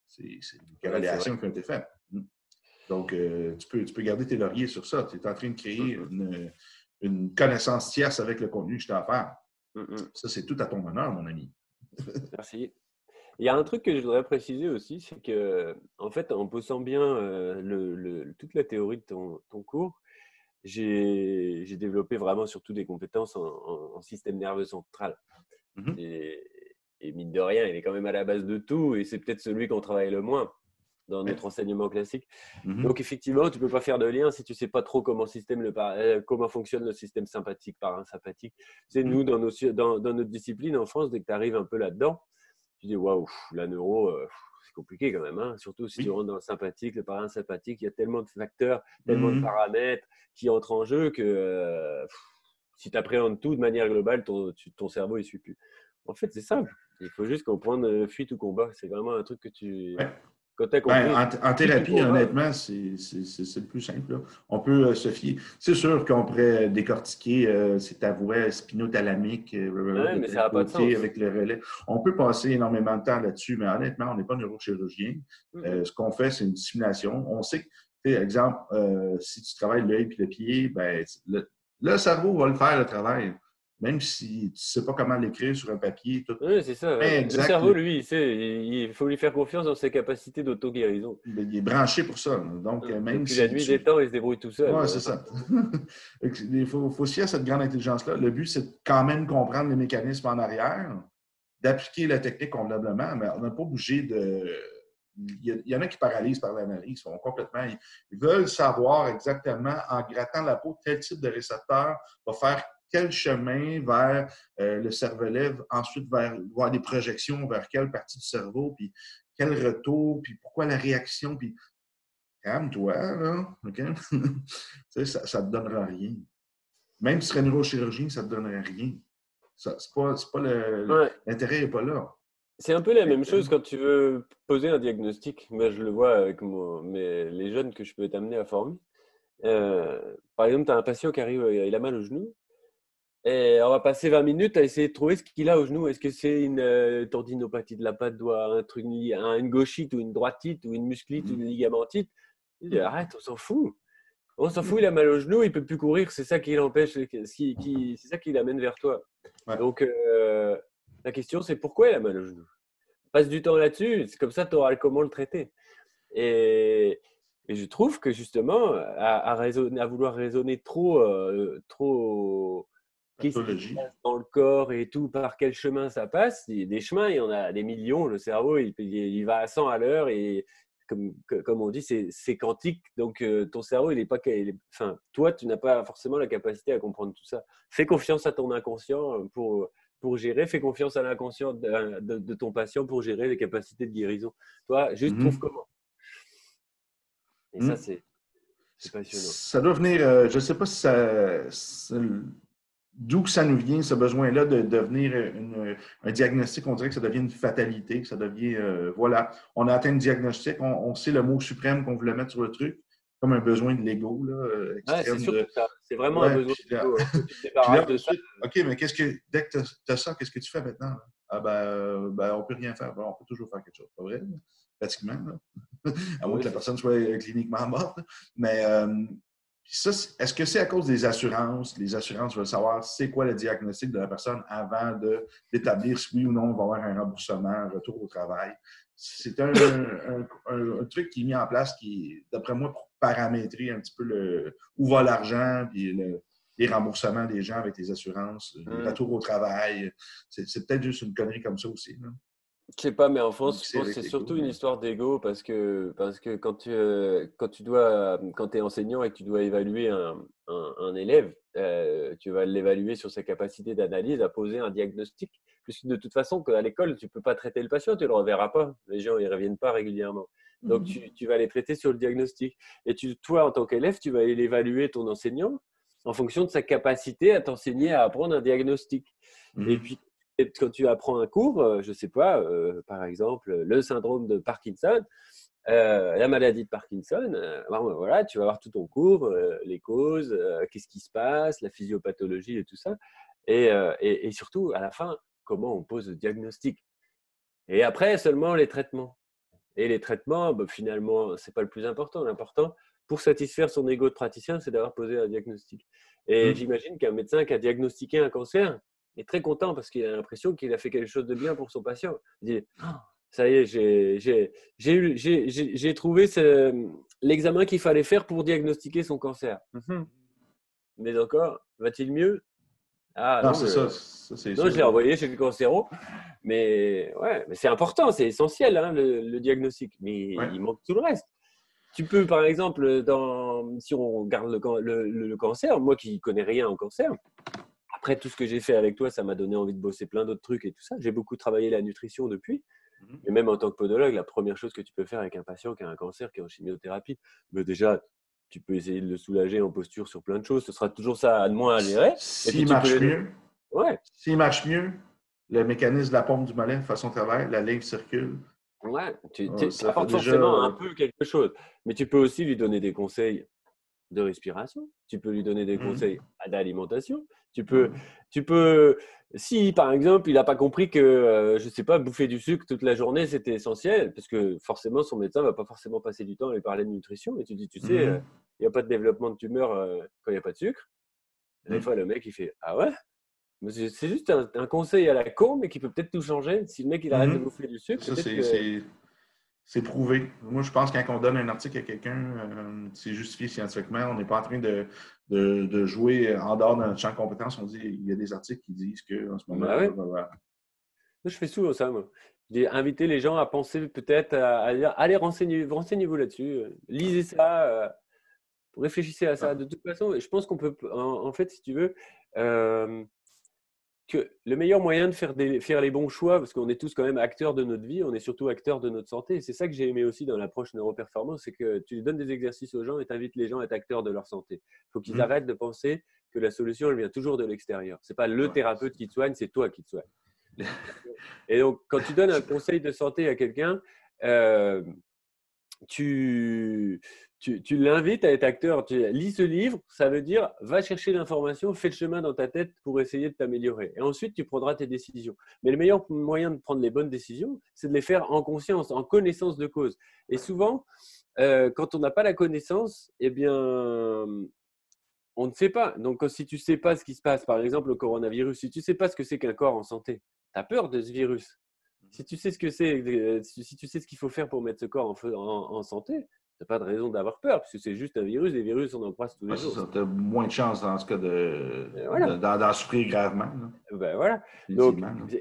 C'est une corrélation qui a été faite. Mm. Donc, euh, tu, peux, tu peux garder tes lauriers sur ça. Tu es en train de créer une, connaissance tierce avec le contenu que je t'ai offert. Mm-hmm. Ça, c'est tout à ton honneur, mon ami. Merci. Il y a un truc que je voudrais préciser aussi, c'est que, en fait, en posant bien euh, le, toute la théorie de ton, cours, j'ai développé vraiment surtout des compétences en, système nerveux central. Mmh et, mine de rien, il est quand même à la base de tout, et c'est peut-être celui qu'on travaille le moins dans notre enseignement classique. Mmh Donc effectivement, tu peux pas faire de lien si tu sais pas trop comment, système le, euh, comment fonctionne le système sympathique, parasympathique. C'est nous, dans, nos, dans, dans, notre discipline en France, dès que tu arrives un peu là-dedans, tu dis waouh, la neuro, euh, c'est compliqué quand même. Hein. Surtout si tu rentres dans le sympathique, le parasympathique, il y a tellement de facteurs, tellement de mmh paramètres qui entrent en jeu que euh, si tu appréhendes tout de manière globale, ton, ton cerveau ne suit plus. En fait, c'est simple. Il faut juste comprendre euh, fuite ou combat. C'est vraiment un truc que tu. Ben, en, thérapie, honnêtement, c'est le plus simple. On peut euh, se fier. C'est sûr qu'on pourrait décortiquer, euh, c'est ta spinothalamique, euh, mais ça pas de sens. avec le relais. On peut passer énormément de temps là-dessus, mais honnêtement, on n'est pas neurochirurgien. Ce qu'on fait, c'est une simulation. On sait que, par exemple, si tu travailles l'œil et le pied, ben, le cerveau va le faire le travail même si tu ne sais pas comment l'écrire sur un papier. Tout. Oui, c'est ça. le cerveau, lui, il, faut lui faire confiance dans ses capacités d'auto-guérison. Il est branché pour ça. Donc, même si la nuit des temps, il se débrouille tout seul. Oui, c'est ça. il faut, faut se à cette grande intelligence-là. Le but, c'est quand même comprendre les mécanismes en arrière, d'appliquer la technique convenablement, mais on n'a pas bougé de. Il y, en a qui paralysent par l'analyse, sont complètement. Ils veulent savoir exactement, en grattant la peau, tel type de récepteur va faire quel chemin vers euh, le cervelet, ensuite vers voir des projections vers quelle partie du cerveau, puis quel retour, puis pourquoi la réaction, puis calme-toi, là, OK? ça ne te donnera rien. Même si tu serais neurochirurgien, ça ne te donnerait rien. C'est pas, pas l'intérêt n'est pas là. C'est un peu la même chose quand tu veux poser un diagnostic. Moi, je le vois avec mais les jeunes que je peux t'amener à former. Euh, par exemple, tu as un patient qui arrive, il a mal au genou. Et on va passer 20 minutes à essayer de trouver ce qu'il a au genou. Est-ce que c'est une euh, tendinopathie de la patte doigt, un truc, une gauchite ou une droitite ou une musclite ou une ligamentite? Il dit arrête, on s'en fout. On s'en fout, il a mal au genou, il peut plus courir. C'est ça qui l'empêche, c'est ça qui l'amène vers toi. Donc euh, la question c'est pourquoi il a mal au genou? Passe du temps là-dessus, c'est comme ça tu auras comment le traiter. Et, et je trouve que justement, à, raisonner, à vouloir raisonner trop, euh, trop dans le corps et tout, par quel chemin ça passe, des chemins, il y en a des millions. Le cerveau, il, il va à 100 à l'heure et comme, comme on dit, c'est quantique. Donc, euh, ton cerveau, il n'est pas. enfin, toi, tu n'as pas forcément la capacité à comprendre tout ça. Fais confiance à ton inconscient pour, pour gérer. Fais confiance à l'inconscient de, ton patient pour gérer les capacités de guérison. Toi, juste mmh trouve comment. Et ça, mmh. c'est passionnant. Ça doit venir, euh, je ne sais pas si ça, d'où que ça nous vient, ce besoin-là de devenir un diagnostic. On dirait que ça devient une fatalité, que ça devient, euh, voilà, on a atteint le diagnostic, on, sait le mot suprême qu'on voulait mettre sur le truc, comme un besoin de l'ego. Euh, c'est vraiment un besoin de ça. OK, mais qu'est-ce que, dès que tu as, ça, qu'est-ce que tu fais maintenant? Ah ben, ben, on ne peut rien faire. on peut toujours faire quelque chose, pas vrai? pratiquement, à moins que la personne soit euh, cliniquement morte. Mais euh, ça, est-ce que c'est à cause des assurances? Les assurances veulent savoir c'est quoi le diagnostic de la personne avant d'établir si oui ou non on va avoir un remboursement, un retour au travail. C'est un, truc qui est mis en place qui, d'après moi, pour paramétrer un petit peu le, où va l'argent, puis les remboursements des gens avec les assurances, le mmh. retour au travail. C'est peut-être juste une connerie comme ça aussi. Je sais pas, mais en France, je pense que c'est surtout une histoire d'ego parce que, parce que quand tu, euh, quand tu dois, quand es enseignant et que tu dois évaluer un, un, élève, euh, tu vas l'évaluer sur sa capacité d'analyse à poser un diagnostic. Puisque de toute façon, à l'école, tu peux pas traiter le patient, tu le reverras pas. Les gens, ils reviennent pas régulièrement. Donc, mmh tu, tu, vas les traiter sur le diagnostic. Et tu, toi, en tant qu'élève, tu vas évaluer ton enseignant en fonction de sa capacité à t'enseigner à apprendre un diagnostic. Et mmh puis, quand tu apprends un cours, euh, je ne sais pas, euh, par exemple, le syndrome de Parkinson, euh, la maladie de Parkinson, ben voilà, tu vas avoir tout ton cours, les causes, qu'est-ce qui se passe, la physiopathologie et tout ça. Et, et, surtout, à la fin, comment on pose le diagnostic. Et après, seulement les traitements. Et les traitements, ben, finalement, ce n'est pas le plus important. L'important, pour satisfaire son ego de praticien, c'est d'avoir posé un diagnostic. Et mmh. j'imagine qu'un médecin qui a diagnostiqué un cancer, est très content parce qu'il a l'impression qu'il a fait quelque chose de bien pour son patient. Il dit ah, Ça y est, j'ai trouvé l'examen qu'il fallait faire pour diagnostiquer son cancer. Mhm. Mais encore, va-t-il mieux? Ah, non, c'est ça. non, je l'ai envoyé chez le cancéro. Mais ouais, mais c'est important, c'est essentiel hein, le, diagnostic. Mais il manque tout le reste. Tu peux, par exemple, dans, si on regarde le, le cancer, moi qui connais rien en cancer, après, tout ce que j'ai fait avec toi, ça m'a donné envie de bosser plein d'autres trucs et tout ça. J'ai beaucoup travaillé la nutrition depuis. Mmh et même en tant que podologue, la première chose que tu peux faire avec un patient qui a un cancer, qui est en chimiothérapie, bah, déjà, tu peux essayer de le soulager en posture sur plein de choses. Ce sera toujours ça à moins à gérer. S'il marche mieux, ouais. s'il marche mieux, le mécanisme de la pompe du mollet fait son travail, la ligne circule. Ouais, tu, apportes forcément un peu quelque chose. Mais tu peux aussi lui donner des conseils de respiration, tu peux lui donner des mmh. conseils d'alimentation, tu peux, mmh. tu peux, si par exemple il n'a pas compris que, euh, je ne sais pas, bouffer du sucre toute la journée c'était essentiel, parce que forcément son médecin ne va pas forcément passer du temps à lui parler de nutrition, et tu dis, tu sais, mmh. euh, il n'y a pas de développement de tumeur euh, quand il n'y a pas de sucre. des fois le mec il fait, ah ouais? C'est juste un, conseil à la con, mais qui peut peut-être tout changer. Si le mec il arrête de bouffer du sucre, c'est prouvé. Moi, je pense que quand on donne un article à quelqu'un, euh, c'est justifié scientifiquement. On n'est pas en train de, de, jouer en dehors de notre champ de compétences. On dit il y a des articles qui disent qu'en ce moment. Bah Moi, je fais souvent ça, moi. J'ai invité les gens à penser peut-être à, dire allez, renseignez-vous renseignez là-dessus, lisez ça, euh, réfléchissez à ça. De toute façon, je pense qu'on peut, en, fait, si tu veux, euh, que le meilleur moyen de faire, faire les bons choix, parce qu'on est tous quand même acteurs de notre vie, on est surtout acteurs de notre santé. C'est ça que j'ai aimé aussi dans l'approche neuroperformance, c'est que tu donnes des exercices aux gens et tu invites les gens à être acteurs de leur santé. Il faut qu'ils mmh. arrêtent de penser que la solution, elle vient toujours de l'extérieur. Ce n'est pas le thérapeute qui te soigne, c'est toi qui te soigne. et donc, quand tu donnes un conseil de santé à quelqu'un, euh, tu, tu, l'invites à être acteur. Tu lis ce livre, ça veut dire va chercher l'information, fais le chemin dans ta tête pour essayer de t'améliorer. Et ensuite, tu prendras tes décisions. Mais le meilleur moyen de prendre les bonnes décisions, c'est de les faire en conscience, en connaissance de cause. Et souvent, euh, quand on n'a pas la connaissance, eh bien, on ne sait pas. Donc, si tu ne sais pas ce qui se passe, par exemple le coronavirus, si tu ne sais pas ce que c'est qu'un corps en santé, tu as peur de ce virus. Si tu sais ce que c'est, euh, si tu sais ce qu'il faut faire pour mettre ce corps en, en santé, n'as pas de raison d'avoir peur, parce que c'est juste un virus. Les virus, on en croise tous les jours. Tu as moins de chances dans ce cas de, d'en, souffrir gravement. Ben voilà. Donc,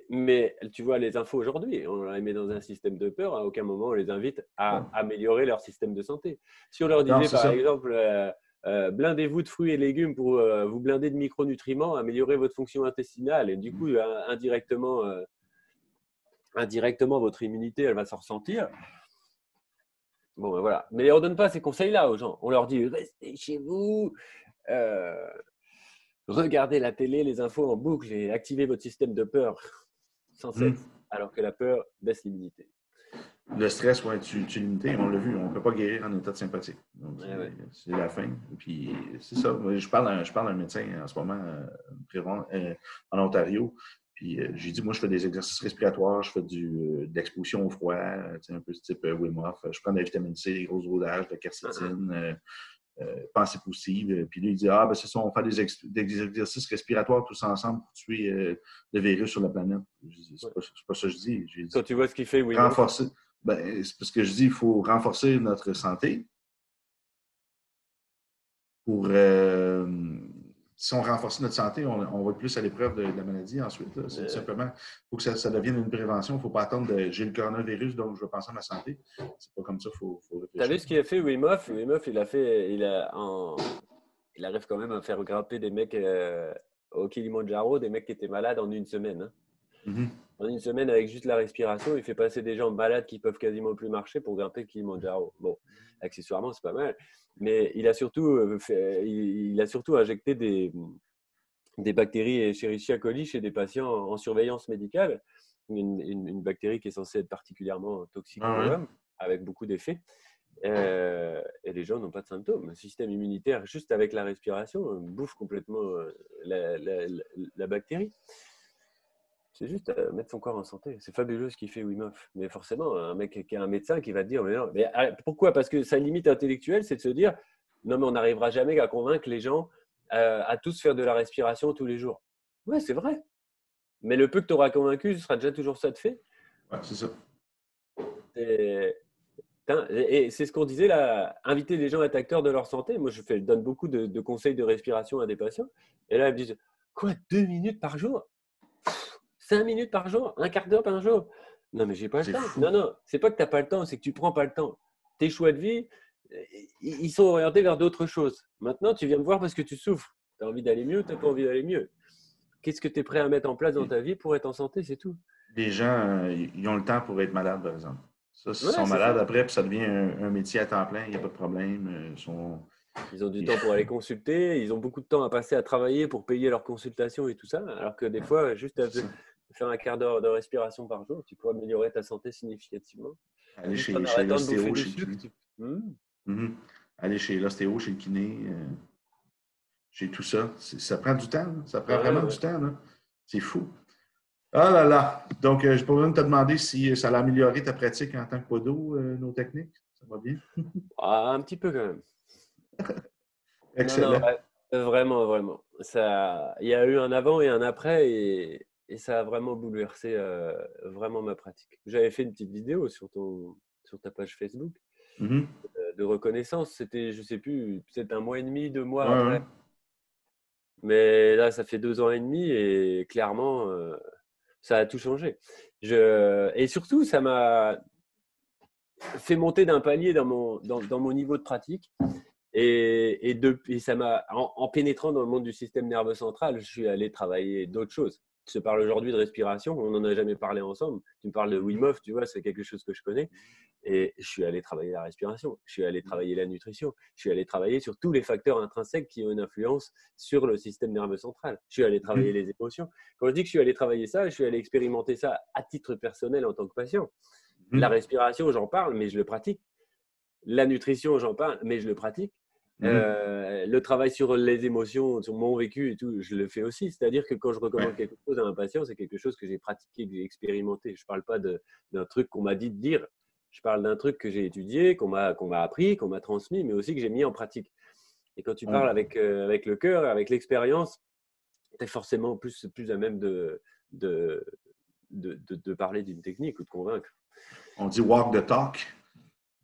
mais tu vois, les infos aujourd'hui, on les met dans un système de peur. À aucun moment, on les invite à améliorer leur système de santé. Si on leur disait, par exemple, euh, euh, blindez-vous de fruits et légumes pour euh, vous blinder de micronutriments, améliorer votre fonction intestinale, et du coup, mmh. indirectement, indirectement, votre immunité, elle va s'en ressentir. Bon, ben voilà. Mais on ne donne pas ces conseils-là aux gens. On leur dit restez chez vous, euh, regardez la télé, les infos en boucle et activez votre système de peur sans cesse, mmh. alors que la peur baisse l'immunité. Le stress, ouais, tu, tu limité, on l'a vu, on ne peut pas guérir en état de sympathie. C'est la fin. Puis c'est ça. Je parle, je parle à un médecin en ce moment euh, euh, en Ontario. Puis euh, j'ai dit, moi, je fais des exercices respiratoires, je fais du, euh, de l'exposition au froid, euh, un peu ce type Wim Hof. Je prends de la vitamine C, des grosses rodages, de la quercétine, pensée positive. Puis lui, il dit, ah, ben c'est ça, on fait des, exercices respiratoires tous ensemble pour tuer le virus sur la planète. C'est pas, pas, ça que je dis. dit Quand tu vois ce qu'il fait, Wim Hof? Renforcer. Ben, c'est parce que je dis, il faut renforcer notre santé pour si on renforce notre santé, on, va plus à l'épreuve de, la maladie ensuite. C'est simplement, il faut que ça, devienne une prévention. Il ne faut pas attendre de j'ai le coronavirus, donc je vais penser à ma santé. C'est pas comme ça, il faut, faut Tu as vu ce qu'il a fait, Wim Hof? Wim Hof, il a fait, il, a, il arrive quand même à faire grimper des mecs euh, au Kilimanjaro, des mecs qui étaient malades en une semaine. Hein. En une semaine, avec juste la respiration, il fait passer des gens malades qui peuvent quasiment plus marcher pour grimper le Kilimanjaro. Bon, accessoirement, c'est pas mal. Mais il a surtout, euh, fait, il a surtout injecté des, des bactéries Escherichia coli chez des patients en surveillance médicale, une, une, bactérie qui est censée être particulièrement toxique pour ah l'homme, avec beaucoup d'effets. Euh, et les gens n'ont pas de symptômes. Le système immunitaire, juste avec la respiration, bouffe complètement euh, la, la, la bactérie. C'est juste euh, mettre son corps en santé. C'est fabuleux ce qu'il fait Wim Hof. Mais forcément, un mec qui est un médecin qui va te dire mais non. Mais ah, pourquoi? Parce que sa limite intellectuelle, c'est de se dire non, mais on n'arrivera jamais à convaincre les gens euh, à tous faire de la respiration tous les jours. Ouais, c'est vrai. Mais le peu que tu auras convaincu, ce sera déjà toujours ça de fait. Ouais, c'est ça. Et, c'est ce qu'on disait là, inviter les gens à être acteurs de leur santé. Moi, je fais, donne beaucoup de, de conseils de respiration à des patients. Et là, ils me disent Quoi, deux minutes par jour? 5 minutes par jour, un quart d'heure par jour. Non, mais j'ai pas le temps. Non, non, c'est pas que tu n'as pas le temps, c'est que tu prends pas le temps. Tes choix de vie, ils sont orientés vers d'autres choses. Maintenant, tu viens me voir parce que tu souffres. Tu as envie d'aller mieux, tu n'as pas envie d'aller mieux. Qu'est-ce que tu es prêt à mettre en place dans ta vie pour être en santé, c'est tout. Les gens, euh, ils ont le temps pour être malades, par exemple. Ça, s'ils sont malades après, puis ça devient un, métier à temps plein, il n'y a pas de problème. Euh, ils, sont... ils ont du temps pour aller consulter, ils ont beaucoup de temps à passer à travailler pour payer leurs consultations et tout ça, alors que des fois, juste faire un quart d'heure de respiration par jour, tu peux améliorer ta santé significativement. Aller chez, l'ostéo, chez le kiné. Hmm? Mhm. Aller chez l'ostéo, chez le kiné, euh, chez tout ça. Ça prend du temps. Ça prend vraiment du temps. C'est fou. Ah là là! Donc, euh, je pourrais te demander si ça a amélioré ta pratique en tant que podo, euh, nos techniques. Ça va bien? ah, un petit peu quand même. Excellent. vraiment, vraiment. Ça, il y a eu un avant et un après et et ça a vraiment bouleversé euh, vraiment ma pratique. J'avais fait une petite vidéo sur, ton, sur ta page Facebook mmh euh, de reconnaissance. C'était, je sais plus, peut-être un mois et demi, deux mois après. Mais là, ça fait deux ans et demi et clairement, euh, ça a tout changé. Je, et surtout, ça m'a fait monter d'un palier dans mon, dans, dans, mon niveau de pratique. Et, et, de, et ça m'a, en, en, pénétrant dans le monde du système nerveux central, je suis allé travailler d'autres choses je te parle aujourd'hui de respiration, on n'en a jamais parlé ensemble. Tu me parles de Wim Hof, tu vois, c'est quelque chose que je connais. Et je suis allé travailler la respiration, je suis allé travailler la nutrition, je suis allé travailler sur tous les facteurs intrinsèques qui ont une influence sur le système nerveux central. Je suis allé travailler les émotions. Quand je dis que je suis allé travailler ça, je suis allé expérimenter ça à titre personnel en tant que patient. La respiration, j'en parle, mais je le pratique. la nutrition, j'en parle, mais je le pratique. Mmh euh, le travail sur les émotions, sur mon vécu et tout, je le fais aussi. C'est-à-dire que quand je recommande quelque chose à un patient, c'est quelque chose que j'ai pratiqué, que j'ai expérimenté. Je ne parle pas d'un truc qu'on m'a dit de dire. Je parle d'un truc que j'ai étudié, qu'on m'a appris, qu'on m'a transmis, mais aussi que j'ai mis en pratique. Et quand tu parles avec, euh, avec le cœur, avec l'expérience, tu es forcément plus, plus à même de, de, de, de parler d'une technique ou de convaincre. On dit walk the talk.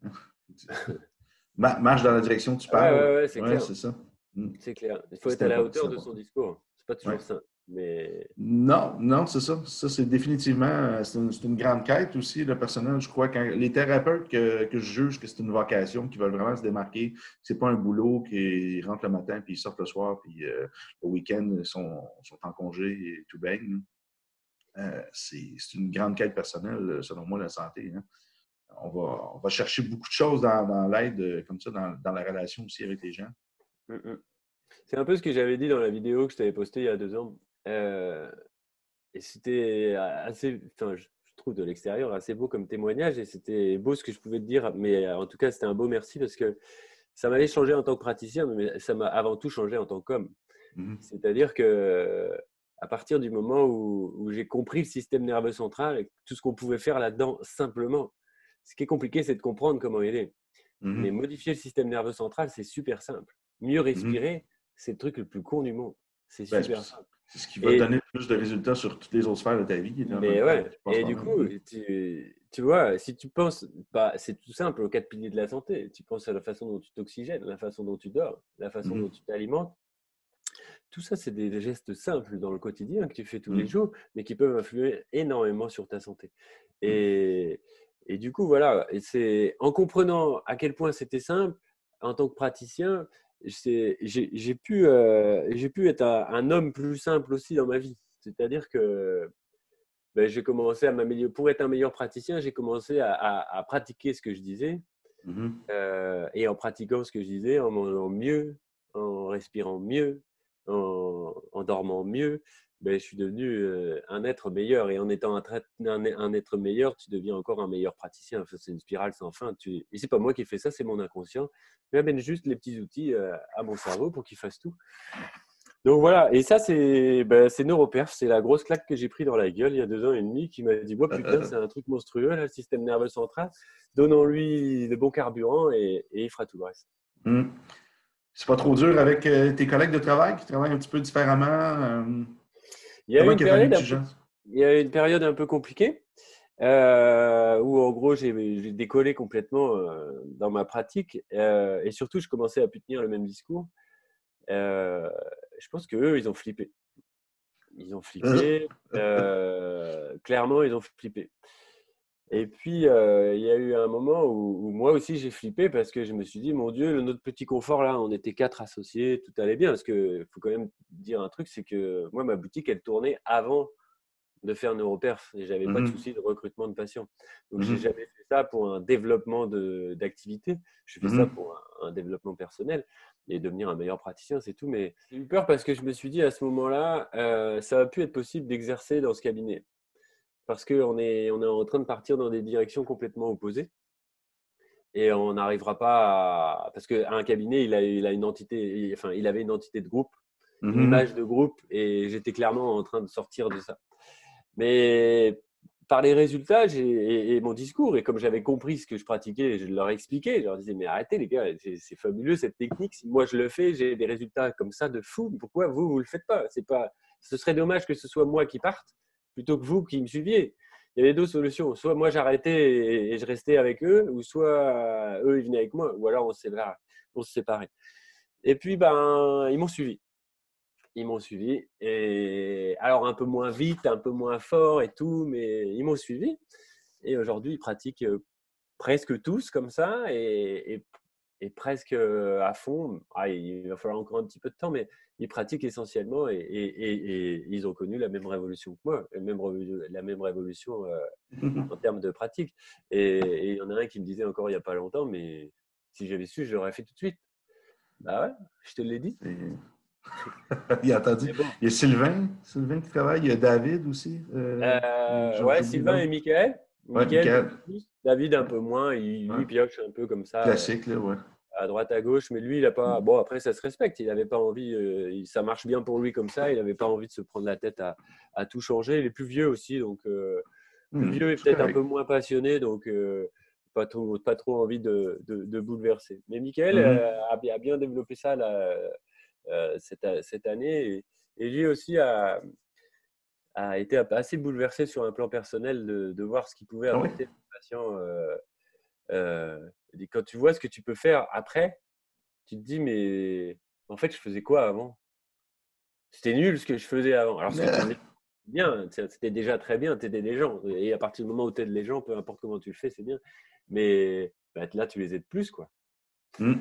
marche dans la direction que tu parles. Oui, ouais, c'est clair. C'est ça. Mm. C'est clair. Il faut être à la hauteur de son discours. C'est pas toujours ça. Mais... Non, non, c'est ça. Ça, c'est définitivement, c'est une, grande quête aussi, le personnel. Je crois que les thérapeutes que, que, je juge que c'est une vocation, qui veulent vraiment se démarquer, c'est pas un boulot qui rentre le matin puis ils sortent le soir, puis euh, le week-end sont, sont en congé et tout baigne. Euh, c'est une grande quête personnelle, selon moi, la santé. Hein on va, on va chercher beaucoup de choses dans, l'aide, euh, comme ça, dans, la relation aussi avec les gens. Mm, mm. C'est un peu ce que j'avais dit dans la vidéo que je t'avais postée il y a deux ans. Euh, et c'était assez, enfin, je trouve de l'extérieur assez beau comme témoignage et c'était beau ce que je pouvais te dire. Mais en tout cas, c'était un beau merci parce que ça m'avait changé en tant que praticien, mais ça m'a avant tout changé en tant qu'homme. Mm-hmm. C'est-à-dire que à partir du moment où, où j'ai compris le système nerveux central et tout ce qu'on pouvait faire là-dedans simplement, ce qui est compliqué, c'est de comprendre comment il est. Mmh Mais modifier le système nerveux central, c'est super simple. Mieux mmh respirer, c'est le truc le plus con du monde. C'est ben, super simple. C'est ce qui va donner plus de résultats sur toutes les autres sphères de ta vie. Mais ouais. Et du coup, tu, vois, si tu penses, bah, c'est tout simple aux quatre piliers de la santé. Tu penses à la façon dont tu t'oxygènes, la façon dont tu dors, la façon mmh dont tu t'alimentes. Tout ça, c'est des gestes simples dans le quotidien que tu fais tous les jours, mais qui peuvent influer énormément sur ta santé. Et, et du coup, voilà, c'est en comprenant à quel point c'était simple, en tant que praticien, j'ai pu, euh, pu être un, homme plus simple aussi dans ma vie. C'est-à-dire que ben, j'ai commencé à m'améliorer. Pour être un meilleur praticien, j'ai commencé à, pratiquer ce que je disais. Mmh euh, et en pratiquant ce que je disais, en mangeant mieux, en respirant mieux, en, en dormant mieux, ben, je suis devenu un être meilleur. Et en étant un, un, être meilleur, tu deviens encore un meilleur praticien. Enfin, c'est une spirale sans fin. Tu... Et c'est pas moi qui fais ça, c'est mon inconscient. Je amène juste les petits outils à mon cerveau pour qu'il fasse tout. Donc voilà, et ça, c'est ben, Neuroperf. C'est la grosse claque que j'ai pris dans la gueule il y a deux ans et demi qui m'a dit putain, c'est un truc monstrueux, le système nerveux central. Donnons-lui le bon carburant et, il fera tout le reste. Mmh. C'est pas trop dur avec euh, tes collègues de travail qui travaillent un petit peu différemment il y a, eu une période, un peu, il y a une période un peu compliquée euh, où, en gros, j'ai décollé complètement euh, dans ma pratique euh, et surtout, je commençais à plus tenir le même discours. je pense qu'eux, ils ont flippé. Ils ont flippé. clairement, ils ont flippé. Et puis, il y a eu un moment où, moi aussi j'ai flippé parce que je me suis dit, mon Dieu, notre petit confort là, on était quatre associés, tout allait bien. Parce qu'il faut quand même dire un truc, c'est que moi, ma boutique, elle tournait avant de faire Neuroperf et j'avais pas de mmh souci de recrutement de patients. Donc, mmh j'ai jamais fait ça pour un développement d'activité. Je fais ça mmh pour un, développement personnel et devenir un meilleur praticien, c'est tout. Mais j'ai eu peur parce que je me suis dit à ce moment-là, euh, ça va plus être possible d'exercer dans ce cabinet parce qu'on est, on est en train de partir dans des directions complètement opposées. Et on n'arrivera pas à. Parce qu'un cabinet, il a, il a une entité, enfin, il avait une entité de groupe, une mmh image de groupe, et j'étais clairement en train de sortir de ça. Mais par les résultats et, mon discours, et comme j'avais compris ce que je pratiquais, je leur expliquais, je leur disais, mais arrêtez les gars, c'est fabuleux cette technique. Si moi je le fais, j'ai des résultats comme ça de fou. Pourquoi vous, vous le faites pas? Pas. Ce serait dommage que ce soit moi qui parte plutôt que vous qui me suiviez. Il y avait deux solutions. Soit moi j'arrêtais et je restais avec eux, ou soit eux ils venaient avec moi, ou alors on se séparait. Et puis ben ils m'ont suivi. Ils m'ont suivi. Et alors un peu moins vite, un peu moins fort et tout, mais ils m'ont suivi. Et aujourd'hui ils pratiquent euh, presque tous comme ça et presque à fond. Ah, il va falloir encore un petit peu de temps, mais ils pratiquent essentiellement et, et, ils ont connu la même révolution que moi, la même, la même révolution en termes de pratique. Et il y en a un qui me disait encore il n'y a pas longtemps, mais si j'avais su, je l'aurais fait tout de suite. Bah ouais, je te l'ai dit. il, a entendu. il y a Sylvain, Sylvain qui travaille, il y a David aussi. Euh, ouais, Sylvain et Michael. David un peu moins, il, lui pioche un peu comme ça. Classique, là, ouais. À droite, à gauche, mais lui, il n'a pas. Bon, après, ça se respecte. Il n'avait pas envie. Euh, ça marche bien pour lui comme ça. Il n'avait pas envie de se prendre la tête à, à, tout changer. Il est plus vieux aussi, donc euh, plus mmh, vieux et peut-être un peu moins passionné, donc euh, pas trop, pas trop envie de, de, bouleverser. Mais Michael mmh. a, bien développé ça là, cette, cette, année, et, lui aussi a, a été assez bouleversé sur un plan personnel de, de voir ce qu'il pouvait ah apporter aux patients. Euh, et quand tu vois ce que tu peux faire après, tu te dis, mais en fait, je faisais quoi avant? C'était nul ce que je faisais avant. Alors, c'était bien, c'était déjà très bien, tu des gens. Et à partir du moment où tu aides les gens, peu importe comment tu le fais, c'est bien. Mais bah, là, tu les aides plus, quoi. Mmh.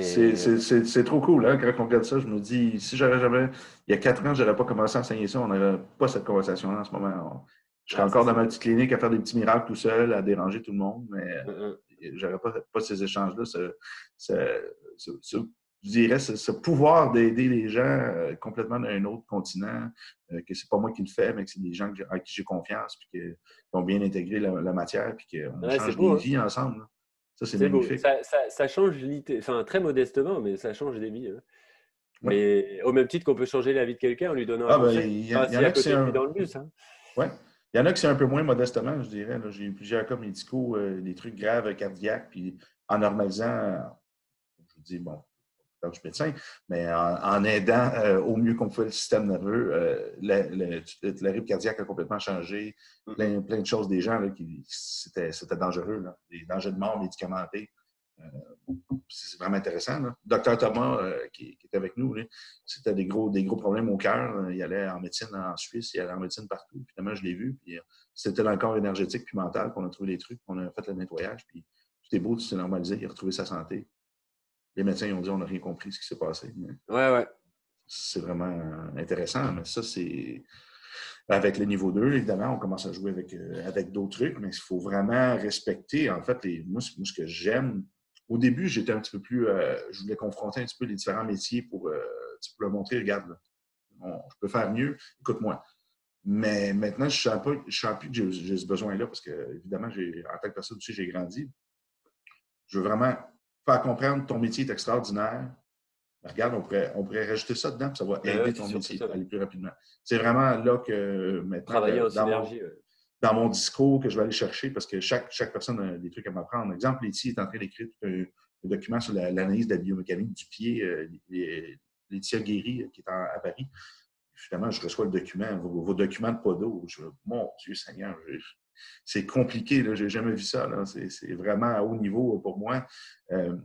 C'est trop cool. Hein? Quand on regarde ça, je me dis, si j'avais jamais, il y a quatre ans, je n'aurais pas commencé à enseigner ça, on n'aurait pas cette conversation-là en ce moment. Je serais encore dans ma petite clinique à faire des petits miracles tout seul, à déranger tout le monde, mais je n'aurais pas, pas, ces échanges-là. je dirais ce, pouvoir d'aider les gens euh, complètement d'un autre continent, euh, que c'est pas moi qui le fais, mais que c'est des gens à qui j'ai confiance, puis qui ont bien intégré la, matière, puis qu'on change des hein. vies ensemble. Ça, c'est magnifique. Ça, ça, change, enfin, très modestement, mais ça change des vies. Hein. Mais au même titre qu'on peut changer la vie de quelqu'un en lui donnant ah, un ben, Il y, en a qui c'est un... dans le bus. Hein. Ouais. Il y en a qui c'est un peu moins modestement, je dirais. J'ai eu plusieurs cas médicaux, euh, des trucs graves cardiaques, puis en normalisant, je vous dis, bon, je suis médecin, mais en, aidant euh, au mieux qu'on pouvait le système nerveux, euh, le, rythme cardiaque a complètement changé. Mm. Plein, plein de choses des gens, là, qui, c'était, dangereux, là, des dangers de mort médicamentés. Euh, c'est vraiment intéressant. Là. Docteur Thomas, qui, qui, est avec nous, c'était des gros, des gros problèmes au cœur. Il allait en médecine en Suisse, il allait en médecine partout. Finalement, je l'ai vu. Puis, c'était dans le corps énergétique puis mental qu'on a trouvé les trucs, qu'on a fait le nettoyage. Puis, tout est beau, tout s'est normalisé. Il a retrouvé sa santé les médecins ont dit on n'a rien compris ce qui s'est passé. ouais, ouais. C'est vraiment intéressant, mais ça, c'est. Avec le niveau 2, évidemment, on commence à jouer avec, euh, avec d'autres trucs, mais il faut vraiment respecter, en fait, les, moi, ce que j'aime. Au début, j'étais un petit peu plus. Euh, je voulais confronter un petit peu les différents métiers pour, euh, leur montrer regarde, je peux faire mieux, écoute-moi. Mais maintenant, je ne sens, sens plus que j'ai ce besoin-là parce que, évidemment, en tant que personne aussi, j'ai grandi. Je veux vraiment faire comprendre ton métier est extraordinaire. Regarde, on pourrait, on pourrait rajouter ça dedans, puis ça va aider ton métier à aller plus rapidement. C'est vraiment là que maintenant, Travailler euh, dans, mon, dans mon discours que je vais aller chercher, parce que chaque, chaque personne a des trucs à m'apprendre. Exemple, Letty est en train d'écrire un, document sur l'analyse de la biomécanique du pied. Euh, Laetitia Guéry, euh, qui est à Paris. Finalement, je reçois le document, vos, documents de podo. Je, mon Dieu Seigneur, c'est compliqué. Je n'ai jamais vu ça. C'est vraiment à haut niveau pour moi. Euh,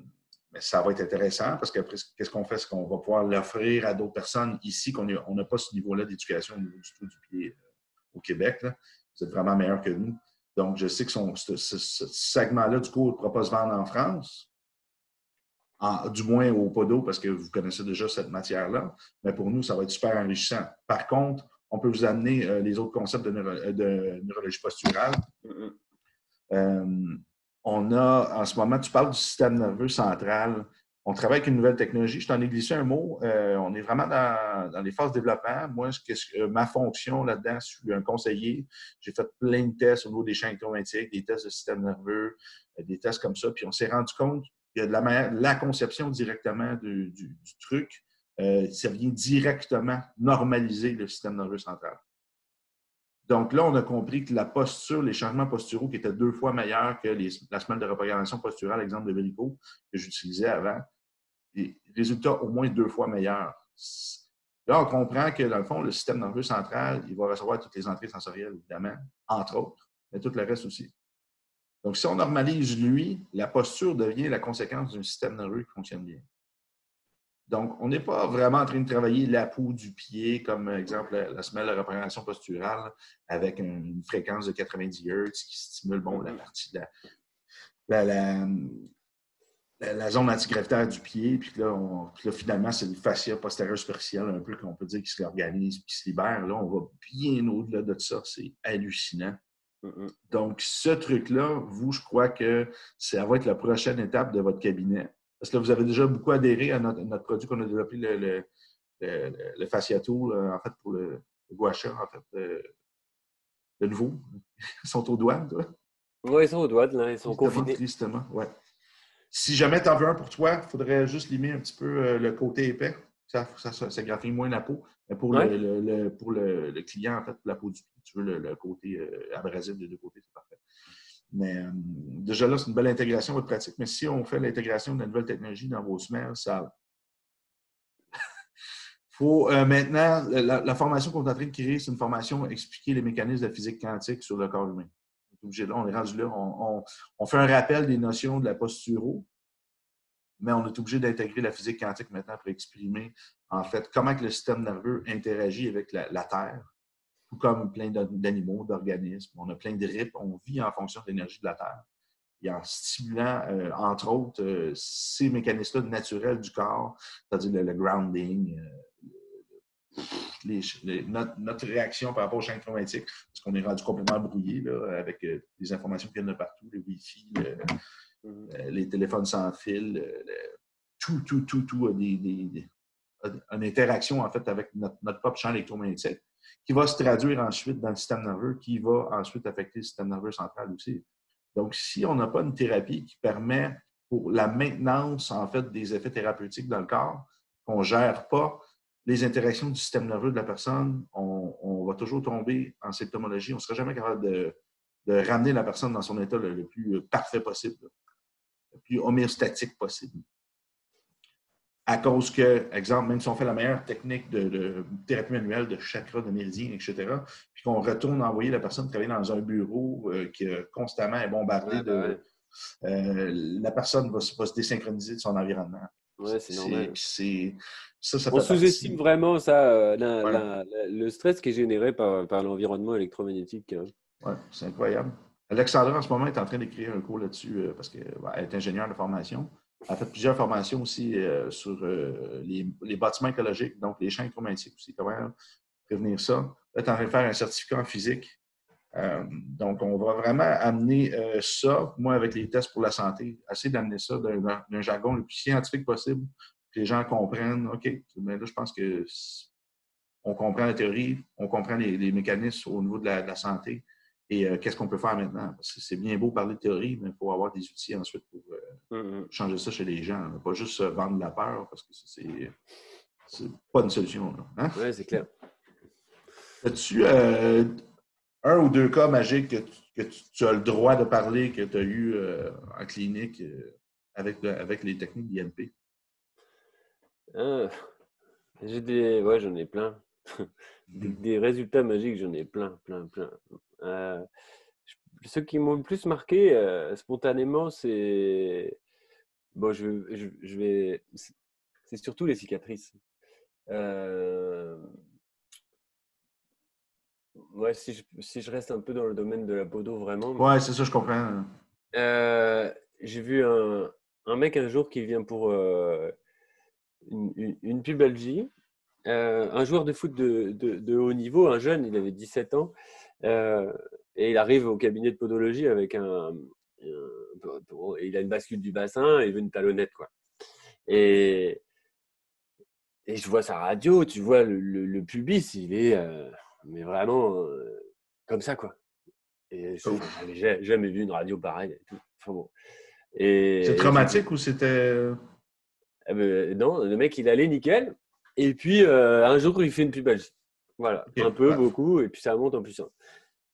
mais ça va être intéressant parce qu'après, qu'est-ce qu'on fait? C'est qu'on va pouvoir l'offrir à d'autres personnes ici qu'on n'a pas ce niveau-là d'éducation au niveau du tout du pied euh, au Québec. Vous êtes vraiment meilleur que nous. Donc, je sais que ce, segment-là, du coup, ne pourra pas se vendre en France, du moins au Podo, parce que vous connaissez déjà cette matière-là. Mais pour nous, ça va être super enrichissant. Par contre, on peut vous amener euh, les autres concepts de, euh, neurologie posturale. Euh, on a, en ce moment, tu parles du système nerveux central. On travaille avec une nouvelle technologie. Je t'en ai glissé un mot. on est vraiment dans, les phases de développement. Moi, ma fonction là-dedans, je suis un conseiller. J'ai fait plein de tests au niveau des champs électromagnétiques, des tests de système nerveux, des tests comme ça. Puis on s'est rendu compte a de la, la conception directement du truc euh, ça vient directement normaliser le système nerveux central. Donc là, on a compris que la posture, les changements posturaux qui étaient deux fois meilleurs que la semaine de reprogrammation posturale, exemple de Verico, que j'utilisais avant, résultats au moins deux fois meilleurs. Là, on comprend que, dans le fond, le système nerveux central, il va recevoir toutes les entrées sensorielles, évidemment, entre autres, mais tout le reste aussi. Donc, si on normalise lui, la posture devient la conséquence d'un système nerveux qui fonctionne bien. Donc, on n'est pas vraiment en train de travailler la peau du pied, comme exemple la, semelle de représentation posturale, avec une fréquence de 90 Hz qui stimule bon, la partie de la, zone antigravitaire du pied. Puis là, finalement, c'est le fascia postérieur superficiel, un peu qu'on peut dire, qui se réorganise qui se libère. Là, on va bien au-delà de ça. C'est hallucinant. Donc, ce truc-là, vous, je crois que ça va être la prochaine étape de votre cabinet. Parce que vous avez déjà beaucoup adhéré à notre, produit qu'on a développé, le, le, le, le Fascia Tool, euh, en fait, pour le, le en fait. De nouveau. Ils sont aux douanes, toi? Oui, ils sont aux douanes, là. Ils sont confinés. Tristement, ouais. Si jamais tu en veux un pour toi, il faudrait juste limer un petit peu euh, le côté épais. Ça, ça, ça, moins la peau. Mais pour, le, pour le, client, en fait, pour la peau du pied, tu veux le, côté euh, abrasif des deux côtés, c'est parfait. Mais euh, déjà là, c'est une belle intégration votre pratique. Mais si on fait l'intégration de la nouvelle technologie dans vos semelles, ça. faut maintenant, la, formation qu'on est en train de créer, c'est une formation expliquer les mécanismes de physique quantique sur le corps humain on est rendu là, on, fait un rappel des notions de la posturo, mais on est obligé d'intégrer la physique quantique maintenant pour exprimer, en fait, comment le système nerveux interagit avec la, Terre, tout comme plein d'animaux, d'organismes. On a plein de rythmes, on vit en fonction de l'énergie de la Terre. Et en stimulant, euh, entre autres, euh, ces mécanismes-là naturels du corps, c'est-à-dire le, grounding, euh, notre, réaction par rapport au champ électromagnétique, parce qu'on est rendu complètement brouillé là, avec euh, des informations qui viennent de partout, le Wi-Fi, mm-hmm. euh, les téléphones sans fil, tout, tout, tout, tout a, des, une interaction en fait avec notre, propre champ électromagnétique qui va se traduire ensuite dans le système nerveux, qui va ensuite affecter le système nerveux central aussi. Donc, si on n'a pas une thérapie qui permet pour la maintenance en fait des effets thérapeutiques dans le corps, qu'on ne gère pas les interactions du système nerveux de la personne, on, va toujours tomber en symptomologie. On ne sera jamais capable de, ramener la personne dans son état le, plus parfait possible, le plus homéostatique possible. À cause que, exemple, même si on fait la meilleure technique de, thérapie manuelle, de chakra, de méridien, etc., puis qu'on retourne envoyer la personne travailler dans un bureau euh, qui constamment est bombardé de. Euh, la personne va, va, se désynchroniser de son environnement. Ouais, c'est normal. On sous-estime vraiment ça, euh, le stress qui est généré par, par l'environnement électromagnétique. Hein. Oui, c'est incroyable. Alexandra, en ce moment, est en train d'écrire un cours là-dessus euh, parce qu'elle est ingénieure de formation. Elle a fait plusieurs formations aussi euh, sur les, les, bâtiments écologiques, donc les champs électromagnétiques aussi, comment prévenir ça. Elle est en train de faire un certificat en physique. Donc, on va vraiment amener ça, moi, avec les tests pour la santé, essayer d'amener ça d'un jargon le plus scientifique possible les gens comprennent, OK, mais là, je pense que on comprend la théorie, on comprend les, mécanismes au niveau de la, santé et euh, qu'est-ce qu'on peut faire maintenant? Parce que c'est bien beau parler de théorie, mais il faut avoir des outils ensuite pour euh, mm-hmm. changer ça chez les gens. Pas juste vendre la peur, parce que c'est pas une solution. Hein? Oui, c'est clair. As-tu euh, un ou deux cas magiques que, tu, as le droit de parler, que tu as eu en clinique avec, avec les techniques d'IMP? Ah, j'ai des. Ouais, j'en ai plein. des, résultats magiques, j'en ai plein, plein, plein. Euh, ceux qui m'ont le plus marqué euh, spontanément, c'est. Bon, je, je, vais. C'est surtout les cicatrices. Euh, ouais, si je, si je, reste un peu dans le domaine de la podo, vraiment. Ouais, c'est ça, je comprends. J'ai vu un, un, mec un jour qui vient pour une, une, pubalgie. Euh, un joueur de foot de, de, haut niveau, un jeune, il avait 17 ans, euh, et il arrive au cabinet de podologie avec un, il a une bascule du bassin et il veut une talonnette quoi. Et, et je vois sa radio, tu vois le, le, pubis, il est euh, mais vraiment comme ça quoi. Et n'avais jamais vu une radio pareille. Et c'est traumatique ou c'était eh ben, non, le mec, il allait nickel. Et puis, euh, un jour, il fait une pubalgie. Voilà, un peu, beaucoup, et puis ça monte en puissance.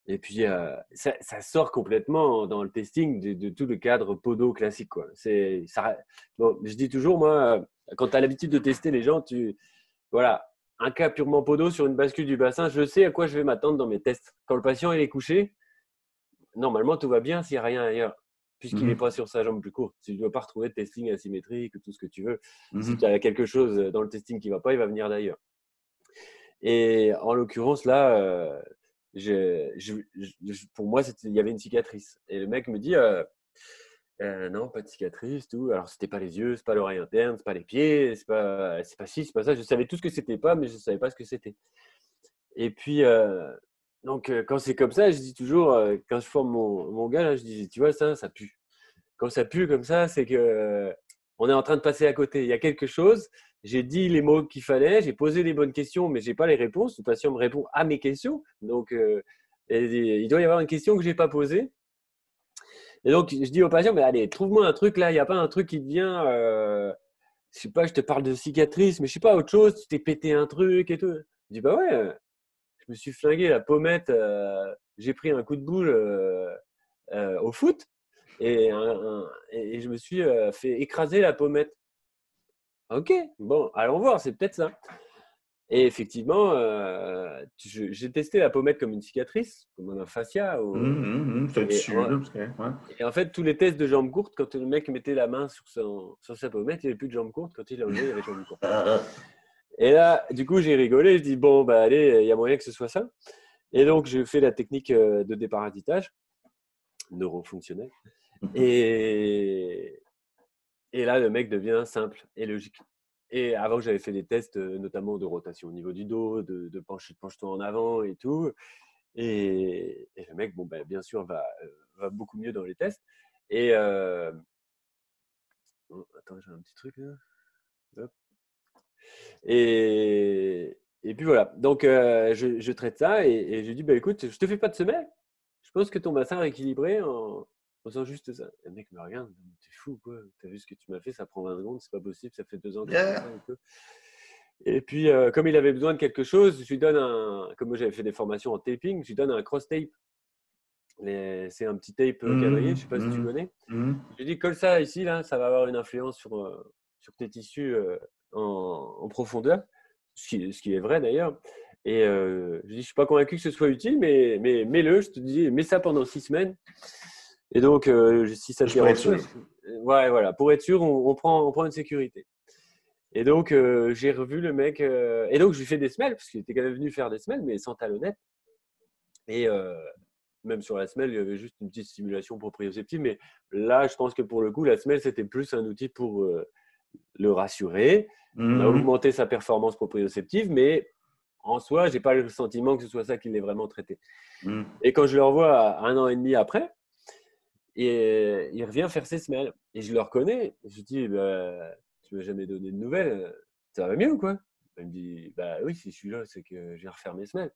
Et puis, euh, ça, sort complètement dans le testing de, tout le cadre podo classique. Quoi. Ça, bon, je dis toujours, moi, quand tu as l'habitude de tester les gens, tu, voilà, un cas purement podo sur une bascule du bassin, je sais à quoi je vais m'attendre dans mes tests. Quand le patient il est couché, normalement, tout va bien s'il n'y a rien ailleurs puisqu'il n'est mmh pas sur sa jambe plus courte. Tu ne dois pas retrouver de testing asymétrique, tout ce que tu veux. Mmh si tu as quelque chose dans le testing qui ne va pas, il va venir d'ailleurs. Et en l'occurrence, là, euh, pour moi, il y avait une cicatrice. Et le mec me dit euh, euh, Non, pas de cicatrice, tout. Alors, c'était pas les yeux, c'est pas l'oreille interne, c'est pas les pieds, c'est pas, c'est pas ci, c'est pas ça. Je savais tout ce que c'était pas, mais je savais pas ce que c'était. Et puis, donc, quand c'est comme ça, je dis toujours, quand je forme mon, mon gars, là, je dis, tu vois, ça, ça pue. Quand ça pue comme ça, c'est que on est en train de passer à côté. Il y a quelque chose. J'ai dit les mots qu'il fallait, j'ai posé les bonnes questions, mais j'ai pas les réponses. Le patient me répond à mes questions? Donc, il doit y avoir une question que je n'ai pas posée. Et donc, je dis au patient, mais allez, trouve-moi un truc là, il n'y a pas un truc qui te vient, euh, je sais pas, je te parle de cicatrice, mais je sais pas, autre chose, tu t'es pété un truc et tout. Je dis, bah ouais, euh, je me suis flingué la pommette, euh, j'ai pris un coup de boule euh, au foot et, et, je me suis fait écraser la pommette. Ok, bon, allons voir, c'est peut-être ça. Et effectivement, euh, j'ai testé la pommette comme une cicatrice, comme un fascia. Ou... Mmh, mmh, mmh, et, et, en fait, tous les tests de jambes courtes, quand le mec mettait la main sur, son, sur sa pommette, il n'y avait plus de jambes courtes. Quand il l'a enlevé, il avait jambes courtes. Et là, du coup, j'ai rigolé. Je dis, bon, bah allez, il y a moyen que ce soit ça. Et donc, j'ai fait la technique euh, de déparasitage neurofonctionnel. Et, et là, le mec devient simple et logique. Et avant, j'avais fait des tests, notamment de rotation au niveau du dos, de, de penche, toi en avant et tout. Et, le mec, bon, ben, bien sûr, va, va, beaucoup mieux dans les tests. Et oh, attends, j'ai un petit truc. Et, puis voilà. Donc, je, traite ça et, et je dis, bah, écoute, je te fais pas de semelle. Je pense que ton bassin est équilibré en, faisant juste ça. Le mec me regarde, t'es fou quoi, t'as vu ce que tu m'as fait, ça prend 20 secondes, c'est pas possible, ça fait deux ans que yeah. et, puis, euh, comme il avait besoin de quelque chose, je lui donne un, comme moi j'avais fait des formations en taping, je lui donne un cross tape. C'est un petit tape euh, mmh, je sais pas si tu mmh, connais. Mmh. Je lui dis, colle ça ici, là, ça va avoir une influence sur, euh, sur tes tissus en, en, profondeur, ce qui, ce qui est vrai d'ailleurs. Et je dis, je suis pas convaincu que ce soit utile, mais, mais mets-le, je te dis, mets ça pendant six semaines. Et donc, euh, si ça te dérange, ouais, voilà, pour être sûr, on, prend, on prend une sécurité. Et donc, euh, j'ai revu le mec. Euh, et donc, je lui fais des semelles, parce qu'il était quand même venu faire des semelles, mais sans talonnette. Et même sur la semelle, il y avait juste une petite stimulation proprioceptive. Mais là, je pense que pour le coup, la semelle, c'était plus un outil pour le rassurer. On a mmh augmenté sa performance proprioceptive, mais en soi, je n'ai pas le sentiment que ce soit ça qui l'ait vraiment traité. Mmh. Et quand je le revois un an et demi après, et il revient faire ses semelles. Et je le reconnais. Je lui dis, bah, tu m'as jamais donné de nouvelles. Ça va mieux ou quoi? Il me dit, bah oui, si je suis là, c'est que j'ai refaire mes semelles.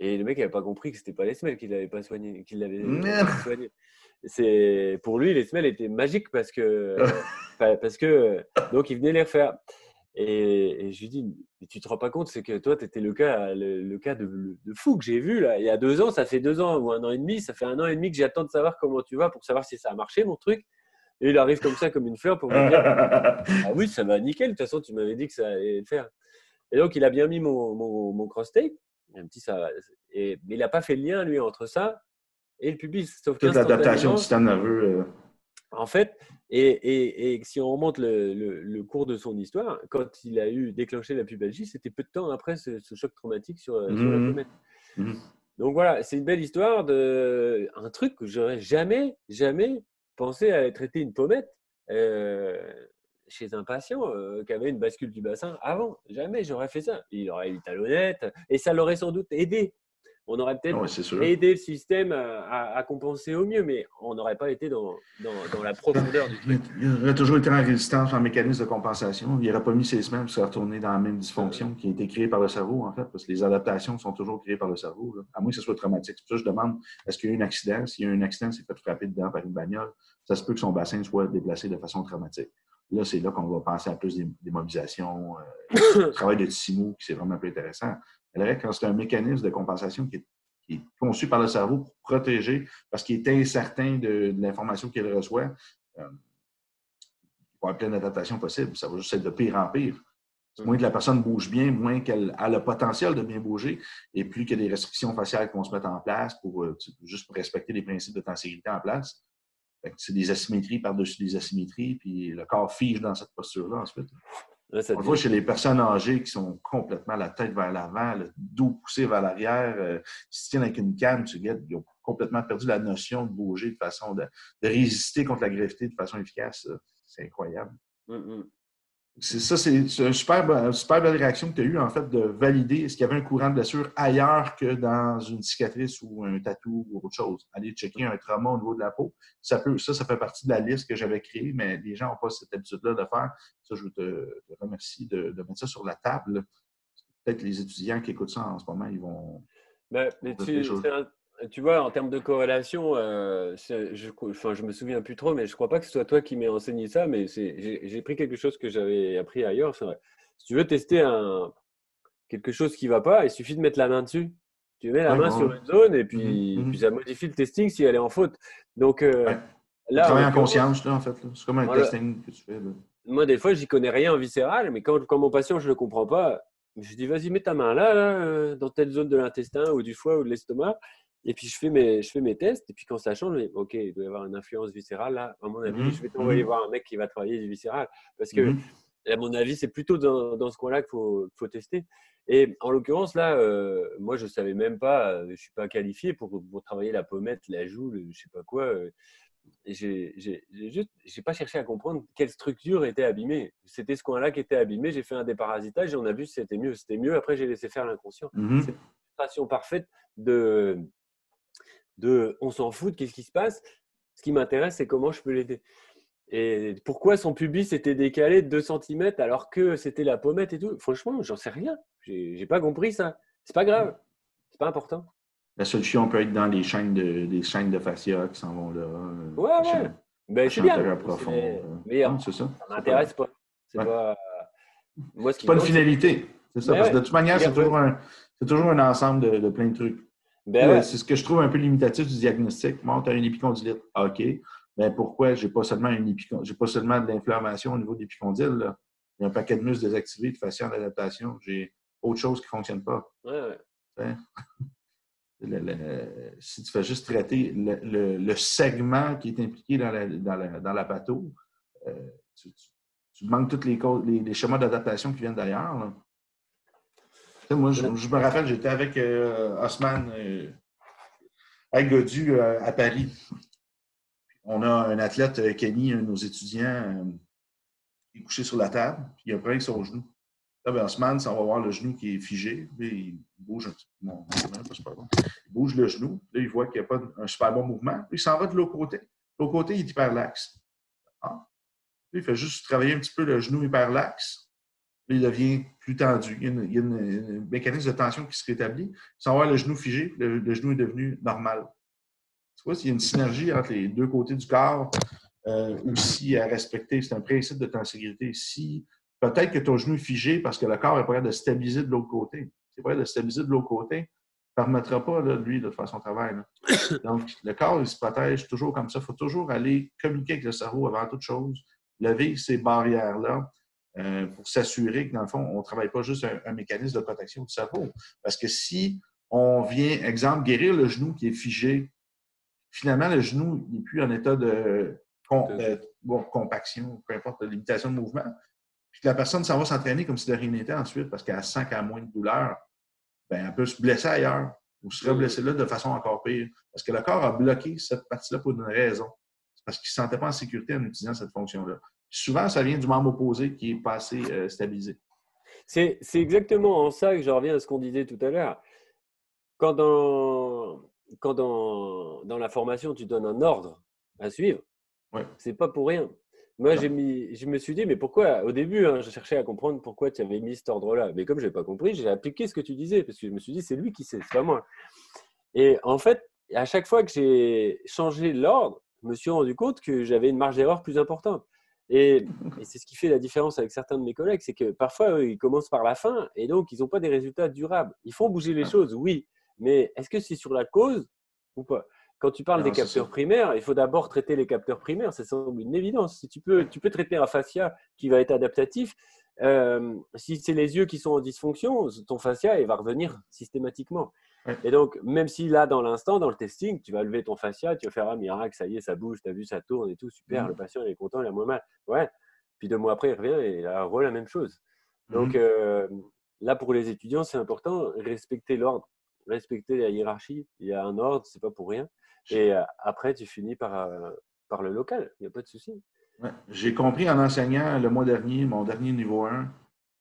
Et le mec n'avait pas compris que c'était pas les semelles qu'il n'avait pas soigné, qu'il l'avait soigné. C'est pour lui les semelles étaient magiques parce que parce que donc il venait les refaire. Et, je lui dis, mais tu te rends pas compte, c'est que toi, tu étais le cas, le, cas de, fou que j'ai vu là. Il y a deux ans, ça fait deux ans ou un an et demi, ça fait un an et demi que j'attends de savoir comment tu vas pour savoir si ça a marché, mon truc. Et il arrive comme ça, comme une fleur, pour me dire Ah oui, ça va nickel, de toute façon, tu m'avais dit que ça allait le faire. Et donc, il a bien mis mon, mon, cross-tape, un petit ça. Et, mais il n'a pas fait le lien, lui, entre ça et le public. Sauf Toute l'adaptation du. Euh. En fait, et, si on remonte le, cours de son histoire, quand il a eu déclenché la pubalgie, c'était peu de temps après ce, choc traumatique sur, la mmh. comète. Mmh. Donc voilà, c'est une belle histoire de un truc que j'aurais jamais, jamais pensé à traiter une pommette euh, chez un patient euh, qui avait une bascule du bassin avant. Jamais j'aurais fait ça. Il aurait eu talonnette et ça l'aurait sans doute aidé on aurait peut-être aidé le système à, compenser au mieux, mais on n'aurait pas été dans, la profondeur du truc. Il aurait toujours été en résistance, en mécanisme de compensation. Il n'aurait pas mis ses semaines pour se retourner dans la même dysfonction qui a été créée par le cerveau, en fait, parce que les adaptations sont toujours créées par le cerveau, à moins que ce soit traumatique. C'est pour ça que je demande est-ce qu'il y a eu un accident? S'il y a eu un accident, c'est fait frapper dedans par une bagnole, ça se peut que son bassin soit déplacé de façon traumatique. Là, c'est là qu'on va penser à plus d'immobilisation, euh, travail de Tissimo, qui c'est vraiment plus intéressant quand c'est un mécanisme de compensation qui est, conçu par le cerveau pour protéger, parce qu'il est incertain de, l'information qu'il reçoit, euh, il va y avoir plein d'adaptations possibles. Ça va juste être de pire en pire. Moins que la personne bouge bien, moins qu'elle a le potentiel de bien bouger, et plus qu'il y a des restrictions faciales qu'on se met en place pour euh, juste pour respecter les principes de tenségrité en place. C'est des asymétries par-dessus des asymétries, puis le corps fige dans cette posture-là ensuite. On voit chez les personnes âgées qui sont complètement la tête vers l'avant, le dos poussé vers l'arrière, euh, se tiennent avec une canne, tu guettes, ils ont complètement perdu la notion de bouger de façon de, résister contre la gravité de façon efficace. C'est incroyable. Hum, hum ça, c'est une super, super, belle réaction que tu as eue, en fait, de valider est-ce qu'il y avait un courant de blessure ailleurs que dans une cicatrice ou un tatou ou autre chose. Aller checker un trauma au niveau de la peau. Ça, peut, ça, ça fait partie de la liste que j'avais créée, mais les gens n'ont pas cette habitude-là de faire. Ça, je veux te, remercier de, mettre ça sur la table. Peut-être les étudiants qui écoutent ça en ce moment, ils vont Ben, mais tu, vois, en termes de corrélation, euh, je, enfin, je me souviens plus trop, mais je crois pas que ce soit toi qui m'aies enseigné ça, mais j'ai pris quelque chose que j'avais appris ailleurs. Si tu veux tester un, quelque chose qui va pas, il suffit de mettre la main dessus. Tu mets la main sur une zone et puis, mmh, mmh. puis, ça modifie le testing si elle est en faute. Donc euh, là, en conscience, en fait. C'est comme un testing que tu fais. Moi, des fois, j'y connais rien en viscéral, mais quand, quand mon patient, je ne le comprends pas, je dis vas-y, mets ta main là, là, euh, dans telle zone de l'intestin ou du foie ou de l'estomac. Et puis, je fais, mes, je fais mes tests. Et puis, quand ça change, je dis, OK, il doit y avoir une influence viscérale. Là, à mon avis, mmh, je vais t'envoyer voir un mec qui va travailler du viscéral. Parce que, à mon avis, c'est plutôt dans, dans ce coin-là qu'il faut, faut, tester. Et en l'occurrence, là, euh, moi, je ne savais même pas, euh, je ne suis pas qualifié pour, pour, travailler la pommette, la joue, je ne sais pas quoi. Euh, j'ai n'ai pas cherché à comprendre quelle structure était abîmée. C'était ce coin-là qui était abîmé. J'ai fait un déparasitage et on a vu si c'était mieux. C'était mieux. Après, j'ai laissé faire l'inconscient. Mmh C'est une illustration parfaite de, de on s'en fout de qu'est-ce qui se passe. Ce qui m'intéresse, c'est comment je peux l'aider. Et pourquoi son pubis était décalé de 2 cm alors que c'était la pommette et tout Franchement, j'en sais rien. J'ai pas compris ça. C'est pas grave. C'est pas important. La solution peut être dans les chaînes de, des chaînes de fascia qui s'en vont là. Ouais, ouais. Ben, c'est bien. Profond, mais c'est ça. Ça m'intéresse pas. C'est pas. Moi, ce pas une finalité. C'est ça. Ben parce que de toute manière, c'est toujours, un, toujours un ensemble de, de plein de trucs. Ben c'est ce que je trouve un peu limitatif du diagnostic. Moi, tu as une épicondylite. OK. Mais pourquoi j'ai pas seulement une j'ai pas seulement de l'inflammation au niveau de l'épicondyle, Il y a un paquet de muscles désactivés, de fascia d'adaptation. J'ai autre chose qui ne fonctionne pas. Ouais, si tu fais juste traiter le, segment qui est impliqué dans la, dans la, patho, euh, tu, manques tous les, les, schémas d'adaptation qui viennent d'ailleurs. Moi, je, me rappelle, j'étais avec euh, Osman euh, Godu à Paris on a un athlète, euh, Kenny, un de nos étudiants, euh, qui est couché sur la table, puis il a un problème avec son genou. Là, ben, Osman, ça, on va voir le genou qui est figé. il bouge un petit peu. Non, Il bouge le genou. Là, il voit qu'il n'y a pas un super bon mouvement. Puis il s'en va de l'autre côté. L'autre côté, il est hyperlaxe. Ah. il fait juste travailler un petit peu le genou hyperlaxe. Il devient plus tendu. Il y a, un mécanisme de tension qui se rétablit. Sans voir le genou figé, le genou est devenu normal. Tu vois, s'il y a une synergie entre les deux côtés du corps, euh, aussi à respecter, c'est un principe de ta sécurité. Si peut-être que ton genou est figé parce que le corps est prêt de stabiliser de l'autre côté. C'est prêt de stabiliser de l'autre côté, ne permettra pas, là, lui, de faire son travail. Donc, le corps, il se protège toujours comme ça. Il faut toujours aller communiquer avec le cerveau avant toute chose, lever ces barrières-là euh, pour s'assurer que, dans le fond, on ne travaille pas juste un, un, mécanisme de protection du cerveau. Parce que si on vient, exemple, guérir le genou qui est figé, finalement, le genou n'est plus en état de compaction, peu importe, de limitation de mouvement. Puis la personne s'en va s'entraîner comme si de rien n'était ensuite parce qu'elle sent qu'elle a moins de douleur. Bien, elle peut se blesser ailleurs ou se reblesser là de façon encore pire. Parce que le corps a bloqué cette partie-là pour une raison. C'est parce qu'il ne se sentait pas en sécurité en utilisant cette fonction-là. Souvent, ça vient du membre opposé qui est pas assez euh, stabilisé. C'est exactement en ça que je reviens à ce qu'on disait tout à l'heure. Quand dans, quand dans, dans, la formation, tu donnes un ordre à suivre, ouais. c'est pas pour rien. Moi, j'ai mis, je me suis dit, mais pourquoi Au début, hein, je cherchais à comprendre pourquoi tu avais mis cet ordre-là. Mais comme je n'ai pas compris, j'ai appliqué ce que tu disais, parce que je me suis dit, c'est lui qui sait, c'est pas moi. Et en fait, à chaque fois que j'ai changé l'ordre, je me suis rendu compte que j'avais une marge d'erreur plus importante. Et, et c'est ce qui fait la différence avec certains de mes collègues, c'est que parfois, eux, ils commencent par la fin et donc ils n'ont pas des résultats durables. Ils font bouger les choses, oui, mais est-ce que c'est sur la cause ou pas? Quand tu parles des capteurs primaires, il faut d'abord traiter les capteurs primaires. Ça semble une évidence. Si tu peux, tu peux traiter un fascia qui va être adaptatif. Euh, si c'est les yeux qui sont en dysfonction, ton fascia il va revenir systématiquement. Et donc, même si là, dans l'instant, dans le testing, tu vas lever ton fascia, tu vas faire un miracle, ça y est, ça bouge, tu as vu, ça tourne et tout, super, mmh. le patient il est content, il a moins mal. Ouais. Puis deux mois après, il revient et il a la même chose. Donc, mmh. euh, là, pour les étudiants, c'est important, respecter l'ordre respecter la hiérarchie. Il y a un ordre, c'est pas pour rien. Et euh, après, tu finis par, euh, par le local. Il n'y a pas de souci. J'ai compris en enseignant le mois dernier, mon dernier niveau 1,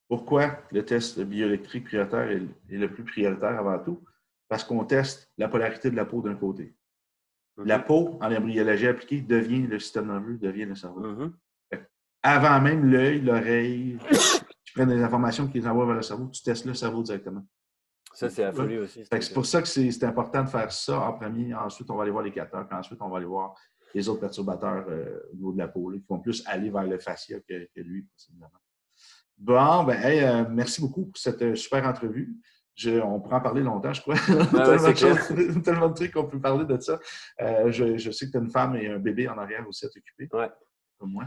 pourquoi le test bioélectrique prioritaire est, le plus prioritaire avant tout. Parce qu'on teste la polarité de la peau d'un côté. La peau, en embryologie appliquée, devient le système nerveux, devient le cerveau. Mm-hmm. Avant même l'œil, l'oreille, tu prends des informations qui les envoient vers le cerveau, tu testes le cerveau directement. Ça, c'est la folie aussi. C'est pour ça que c'est important de faire ça en premier. Ensuite, on va aller voir les capteurs. Puis ensuite, on va aller voir les autres perturbateurs euh, au niveau de la peau, qui vont plus aller vers le fascia que, lui, possiblement. Bon, ben, euh, merci beaucoup pour cette euh, super entrevue. On pourra en parler longtemps, je crois. tellement, de trucs qu'on peut parler de ça. je, sais que tu as une femme et un bébé en arrière aussi à t'occuper. Ouais moi.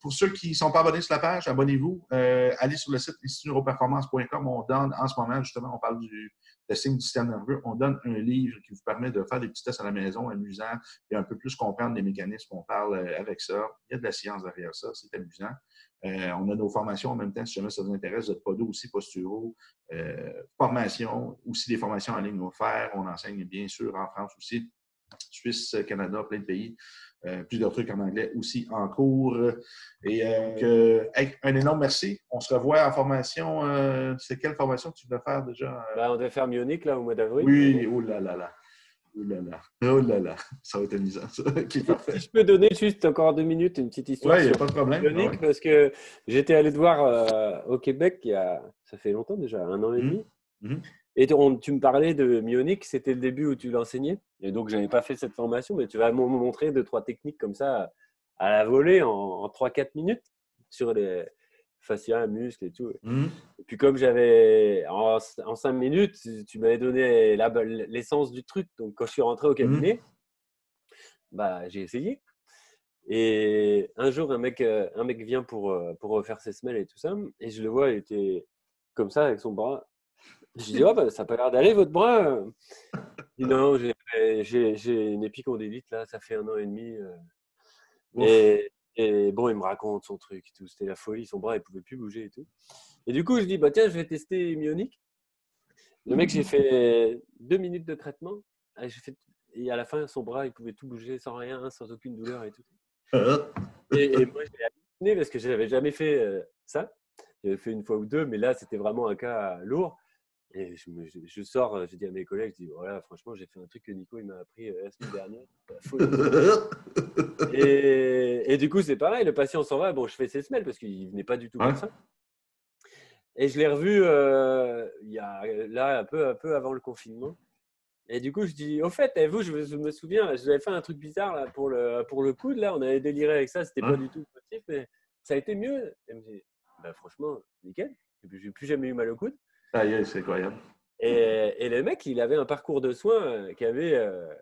pour ceux qui ne sont pas abonnés sur la page, abonnez-vous. allez sur le site institutneuroperformance.com. On donne en ce moment, justement, on parle du testing du système nerveux. On donne un livre qui vous permet de faire des petits tests à la maison, amusant, et un peu plus comprendre les mécanismes qu'on parle avec ça. Il y a de la science derrière ça, c'est amusant. On a nos formations en même temps, si jamais ça vous intéresse, de podo aussi, posturo, formation, aussi des formations en ligne offertes. On enseigne bien sûr en France aussi, Suisse, Canada, plein de pays. Euh, plusieurs trucs en anglais aussi en cours. Et euh, un énorme merci. On se revoit en formation. Euh, c'est quelle formation que tu veux faire déjà? Ben, on devait faire Munich là, au mois d'avril. Oui, oh là là là. Oh là là, oh là là, ça va être amusant, ça. Si je peux donner juste encore deux minutes une petite histoire. Oui, il n'y a pas de problème. Munich, parce que j'étais allé te voir au Québec il y a, ça fait longtemps déjà, un an et demi. Mmh. Mmh. Et tu me parlais de Myonic, c'était le début où tu l'enseignais. Et donc, je n'avais pas fait cette formation, mais tu vas me montrer deux, trois techniques comme ça à la volée en, 3-4 minutes sur les fascias, muscles et tout. Mmh. Et puis, comme j'avais en, 5 minutes, tu m'avais donné l'essence du truc. Donc, quand je suis rentré au mmh. cabinet, bah, j'ai essayé. Et un jour, un mec, euh, un mec vient pour, euh, pour refaire ses semelles et tout ça. Et je le vois, il était comme ça avec son bras je dis, oh, bah, ça n'a pas l'air d'aller votre bras. Il dit, non, j'ai une épicondylite, là, ça fait un an et demi. Euh. Et, bon, il me raconte son truc et tout. C'était la folie, son bras, il ne pouvait plus bouger et tout. Et du coup, je dis, bah, tiens, je vais tester Myonic. Le mec, j'ai fait deux minutes de traitement. Et à la fin, son bras, il pouvait tout bouger sans rien, sans aucune douleur et tout. Et, moi, j'ai halluciné parce que je n'avais jamais fait euh, ça. J'avais fait une fois ou deux, mais là, c'était vraiment un cas lourd. Et je, sors, euh, j'ai dit à mes collègues, je dis voilà, franchement, j'ai fait un truc que Nico il m'a appris euh, la semaine dernière. et, et, du coup, c'est pareil, le patient s'en va. Bon, je fais ses semelles parce qu'il venait pas du tout comme ça. Et je l'ai revu euh, il y a là un peu, un peu avant le confinement. Et du coup, je dis, au fait, et vous, je, me souviens, je vous avais fait un truc bizarre là, pour, le, pour le coude. Là, on avait déliré avec ça, c'était pas du tout possible, mais ça a été mieux. Et me dit, bah, franchement, nickel. Je n'ai plus jamais eu mal au coude c'est incroyable. Et, le mec, il avait un parcours de soins euh, qui avait euh,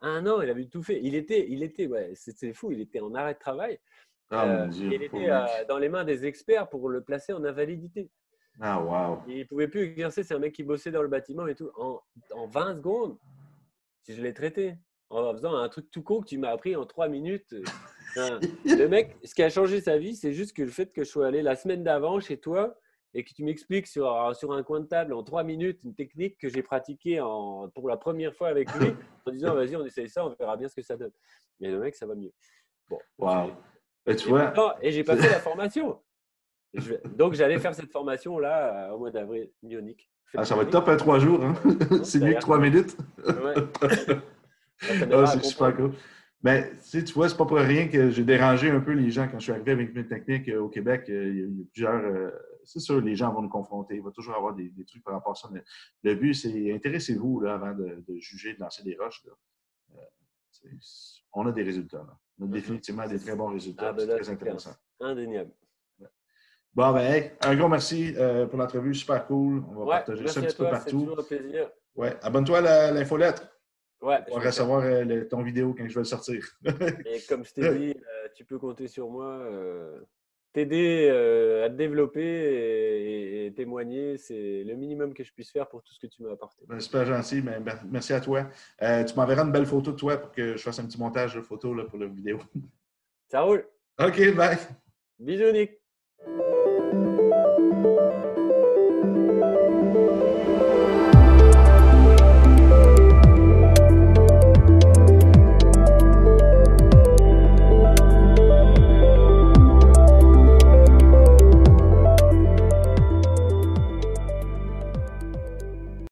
un an, il avait tout fait. Il était, il était, ouais, c'était fou, il était en arrêt de travail. Ah, euh, il était dans les mains des experts pour le placer en invalidité. Ah, waouh. Il ne pouvait plus exercer, c'est un mec qui bossait dans le bâtiment et tout. En, en 20 secondes, si je l'ai traité, en faisant un truc tout con que tu m'as appris en 3 minutes. le mec, ce qui a changé sa vie, c'est juste que le fait que je sois allé la semaine d'avant chez toi et que tu m'expliques sur, sur un coin de table en trois minutes une technique que j'ai pratiquée en, pour la première fois avec lui, en disant vas-y, on essaye ça, on verra bien ce que ça donne. Mais le mec, ça va mieux. Bon, wow. Et tu vois. Et j'ai pas fait la formation. donc, j'allais faire cette formation-là euh, au mois d'avril, Myonique. Ah, ça va être top, à hein, trois jours. Hein? c'est mieux que trois minutes. Ouais. ah, c'est super cool. Mais tu vois, c'est pas pour rien que j'ai dérangé un peu les gens quand je suis arrivé avec mes techniques euh, au Québec. Euh, il y a plusieurs c'est sûr, les gens vont nous confronter. Il va toujours avoir des, trucs par rapport à ça. Mais le but, c'est intéressez-vous avant de, juger, de lancer des roches. Euh, on a des résultats. On a définitivement des très bons résultats. Ah, ben c'est très intéressant. Indéniable. Bon, ben, un gros merci euh, pour l'entrevue. Super cool. On va partager ça un petit peu partout. toujours un plaisir. Ouais. Abonne-toi à l'infolettre. Ouais, on va recevoir euh, ton vidéo quand je vais le sortir. Et comme je t'ai dit, tu peux compter sur moi t'aider euh, à te développer et, témoigner, c'est le minimum que je puisse faire pour tout ce que tu m'as apporté. Ben, super gentil, mais merci à toi. Euh, tu m'enverras une belle photo de toi pour que je fasse un petit montage de photos là, pour la vidéo. Ça roule. OK, bye. Bisous, Nick.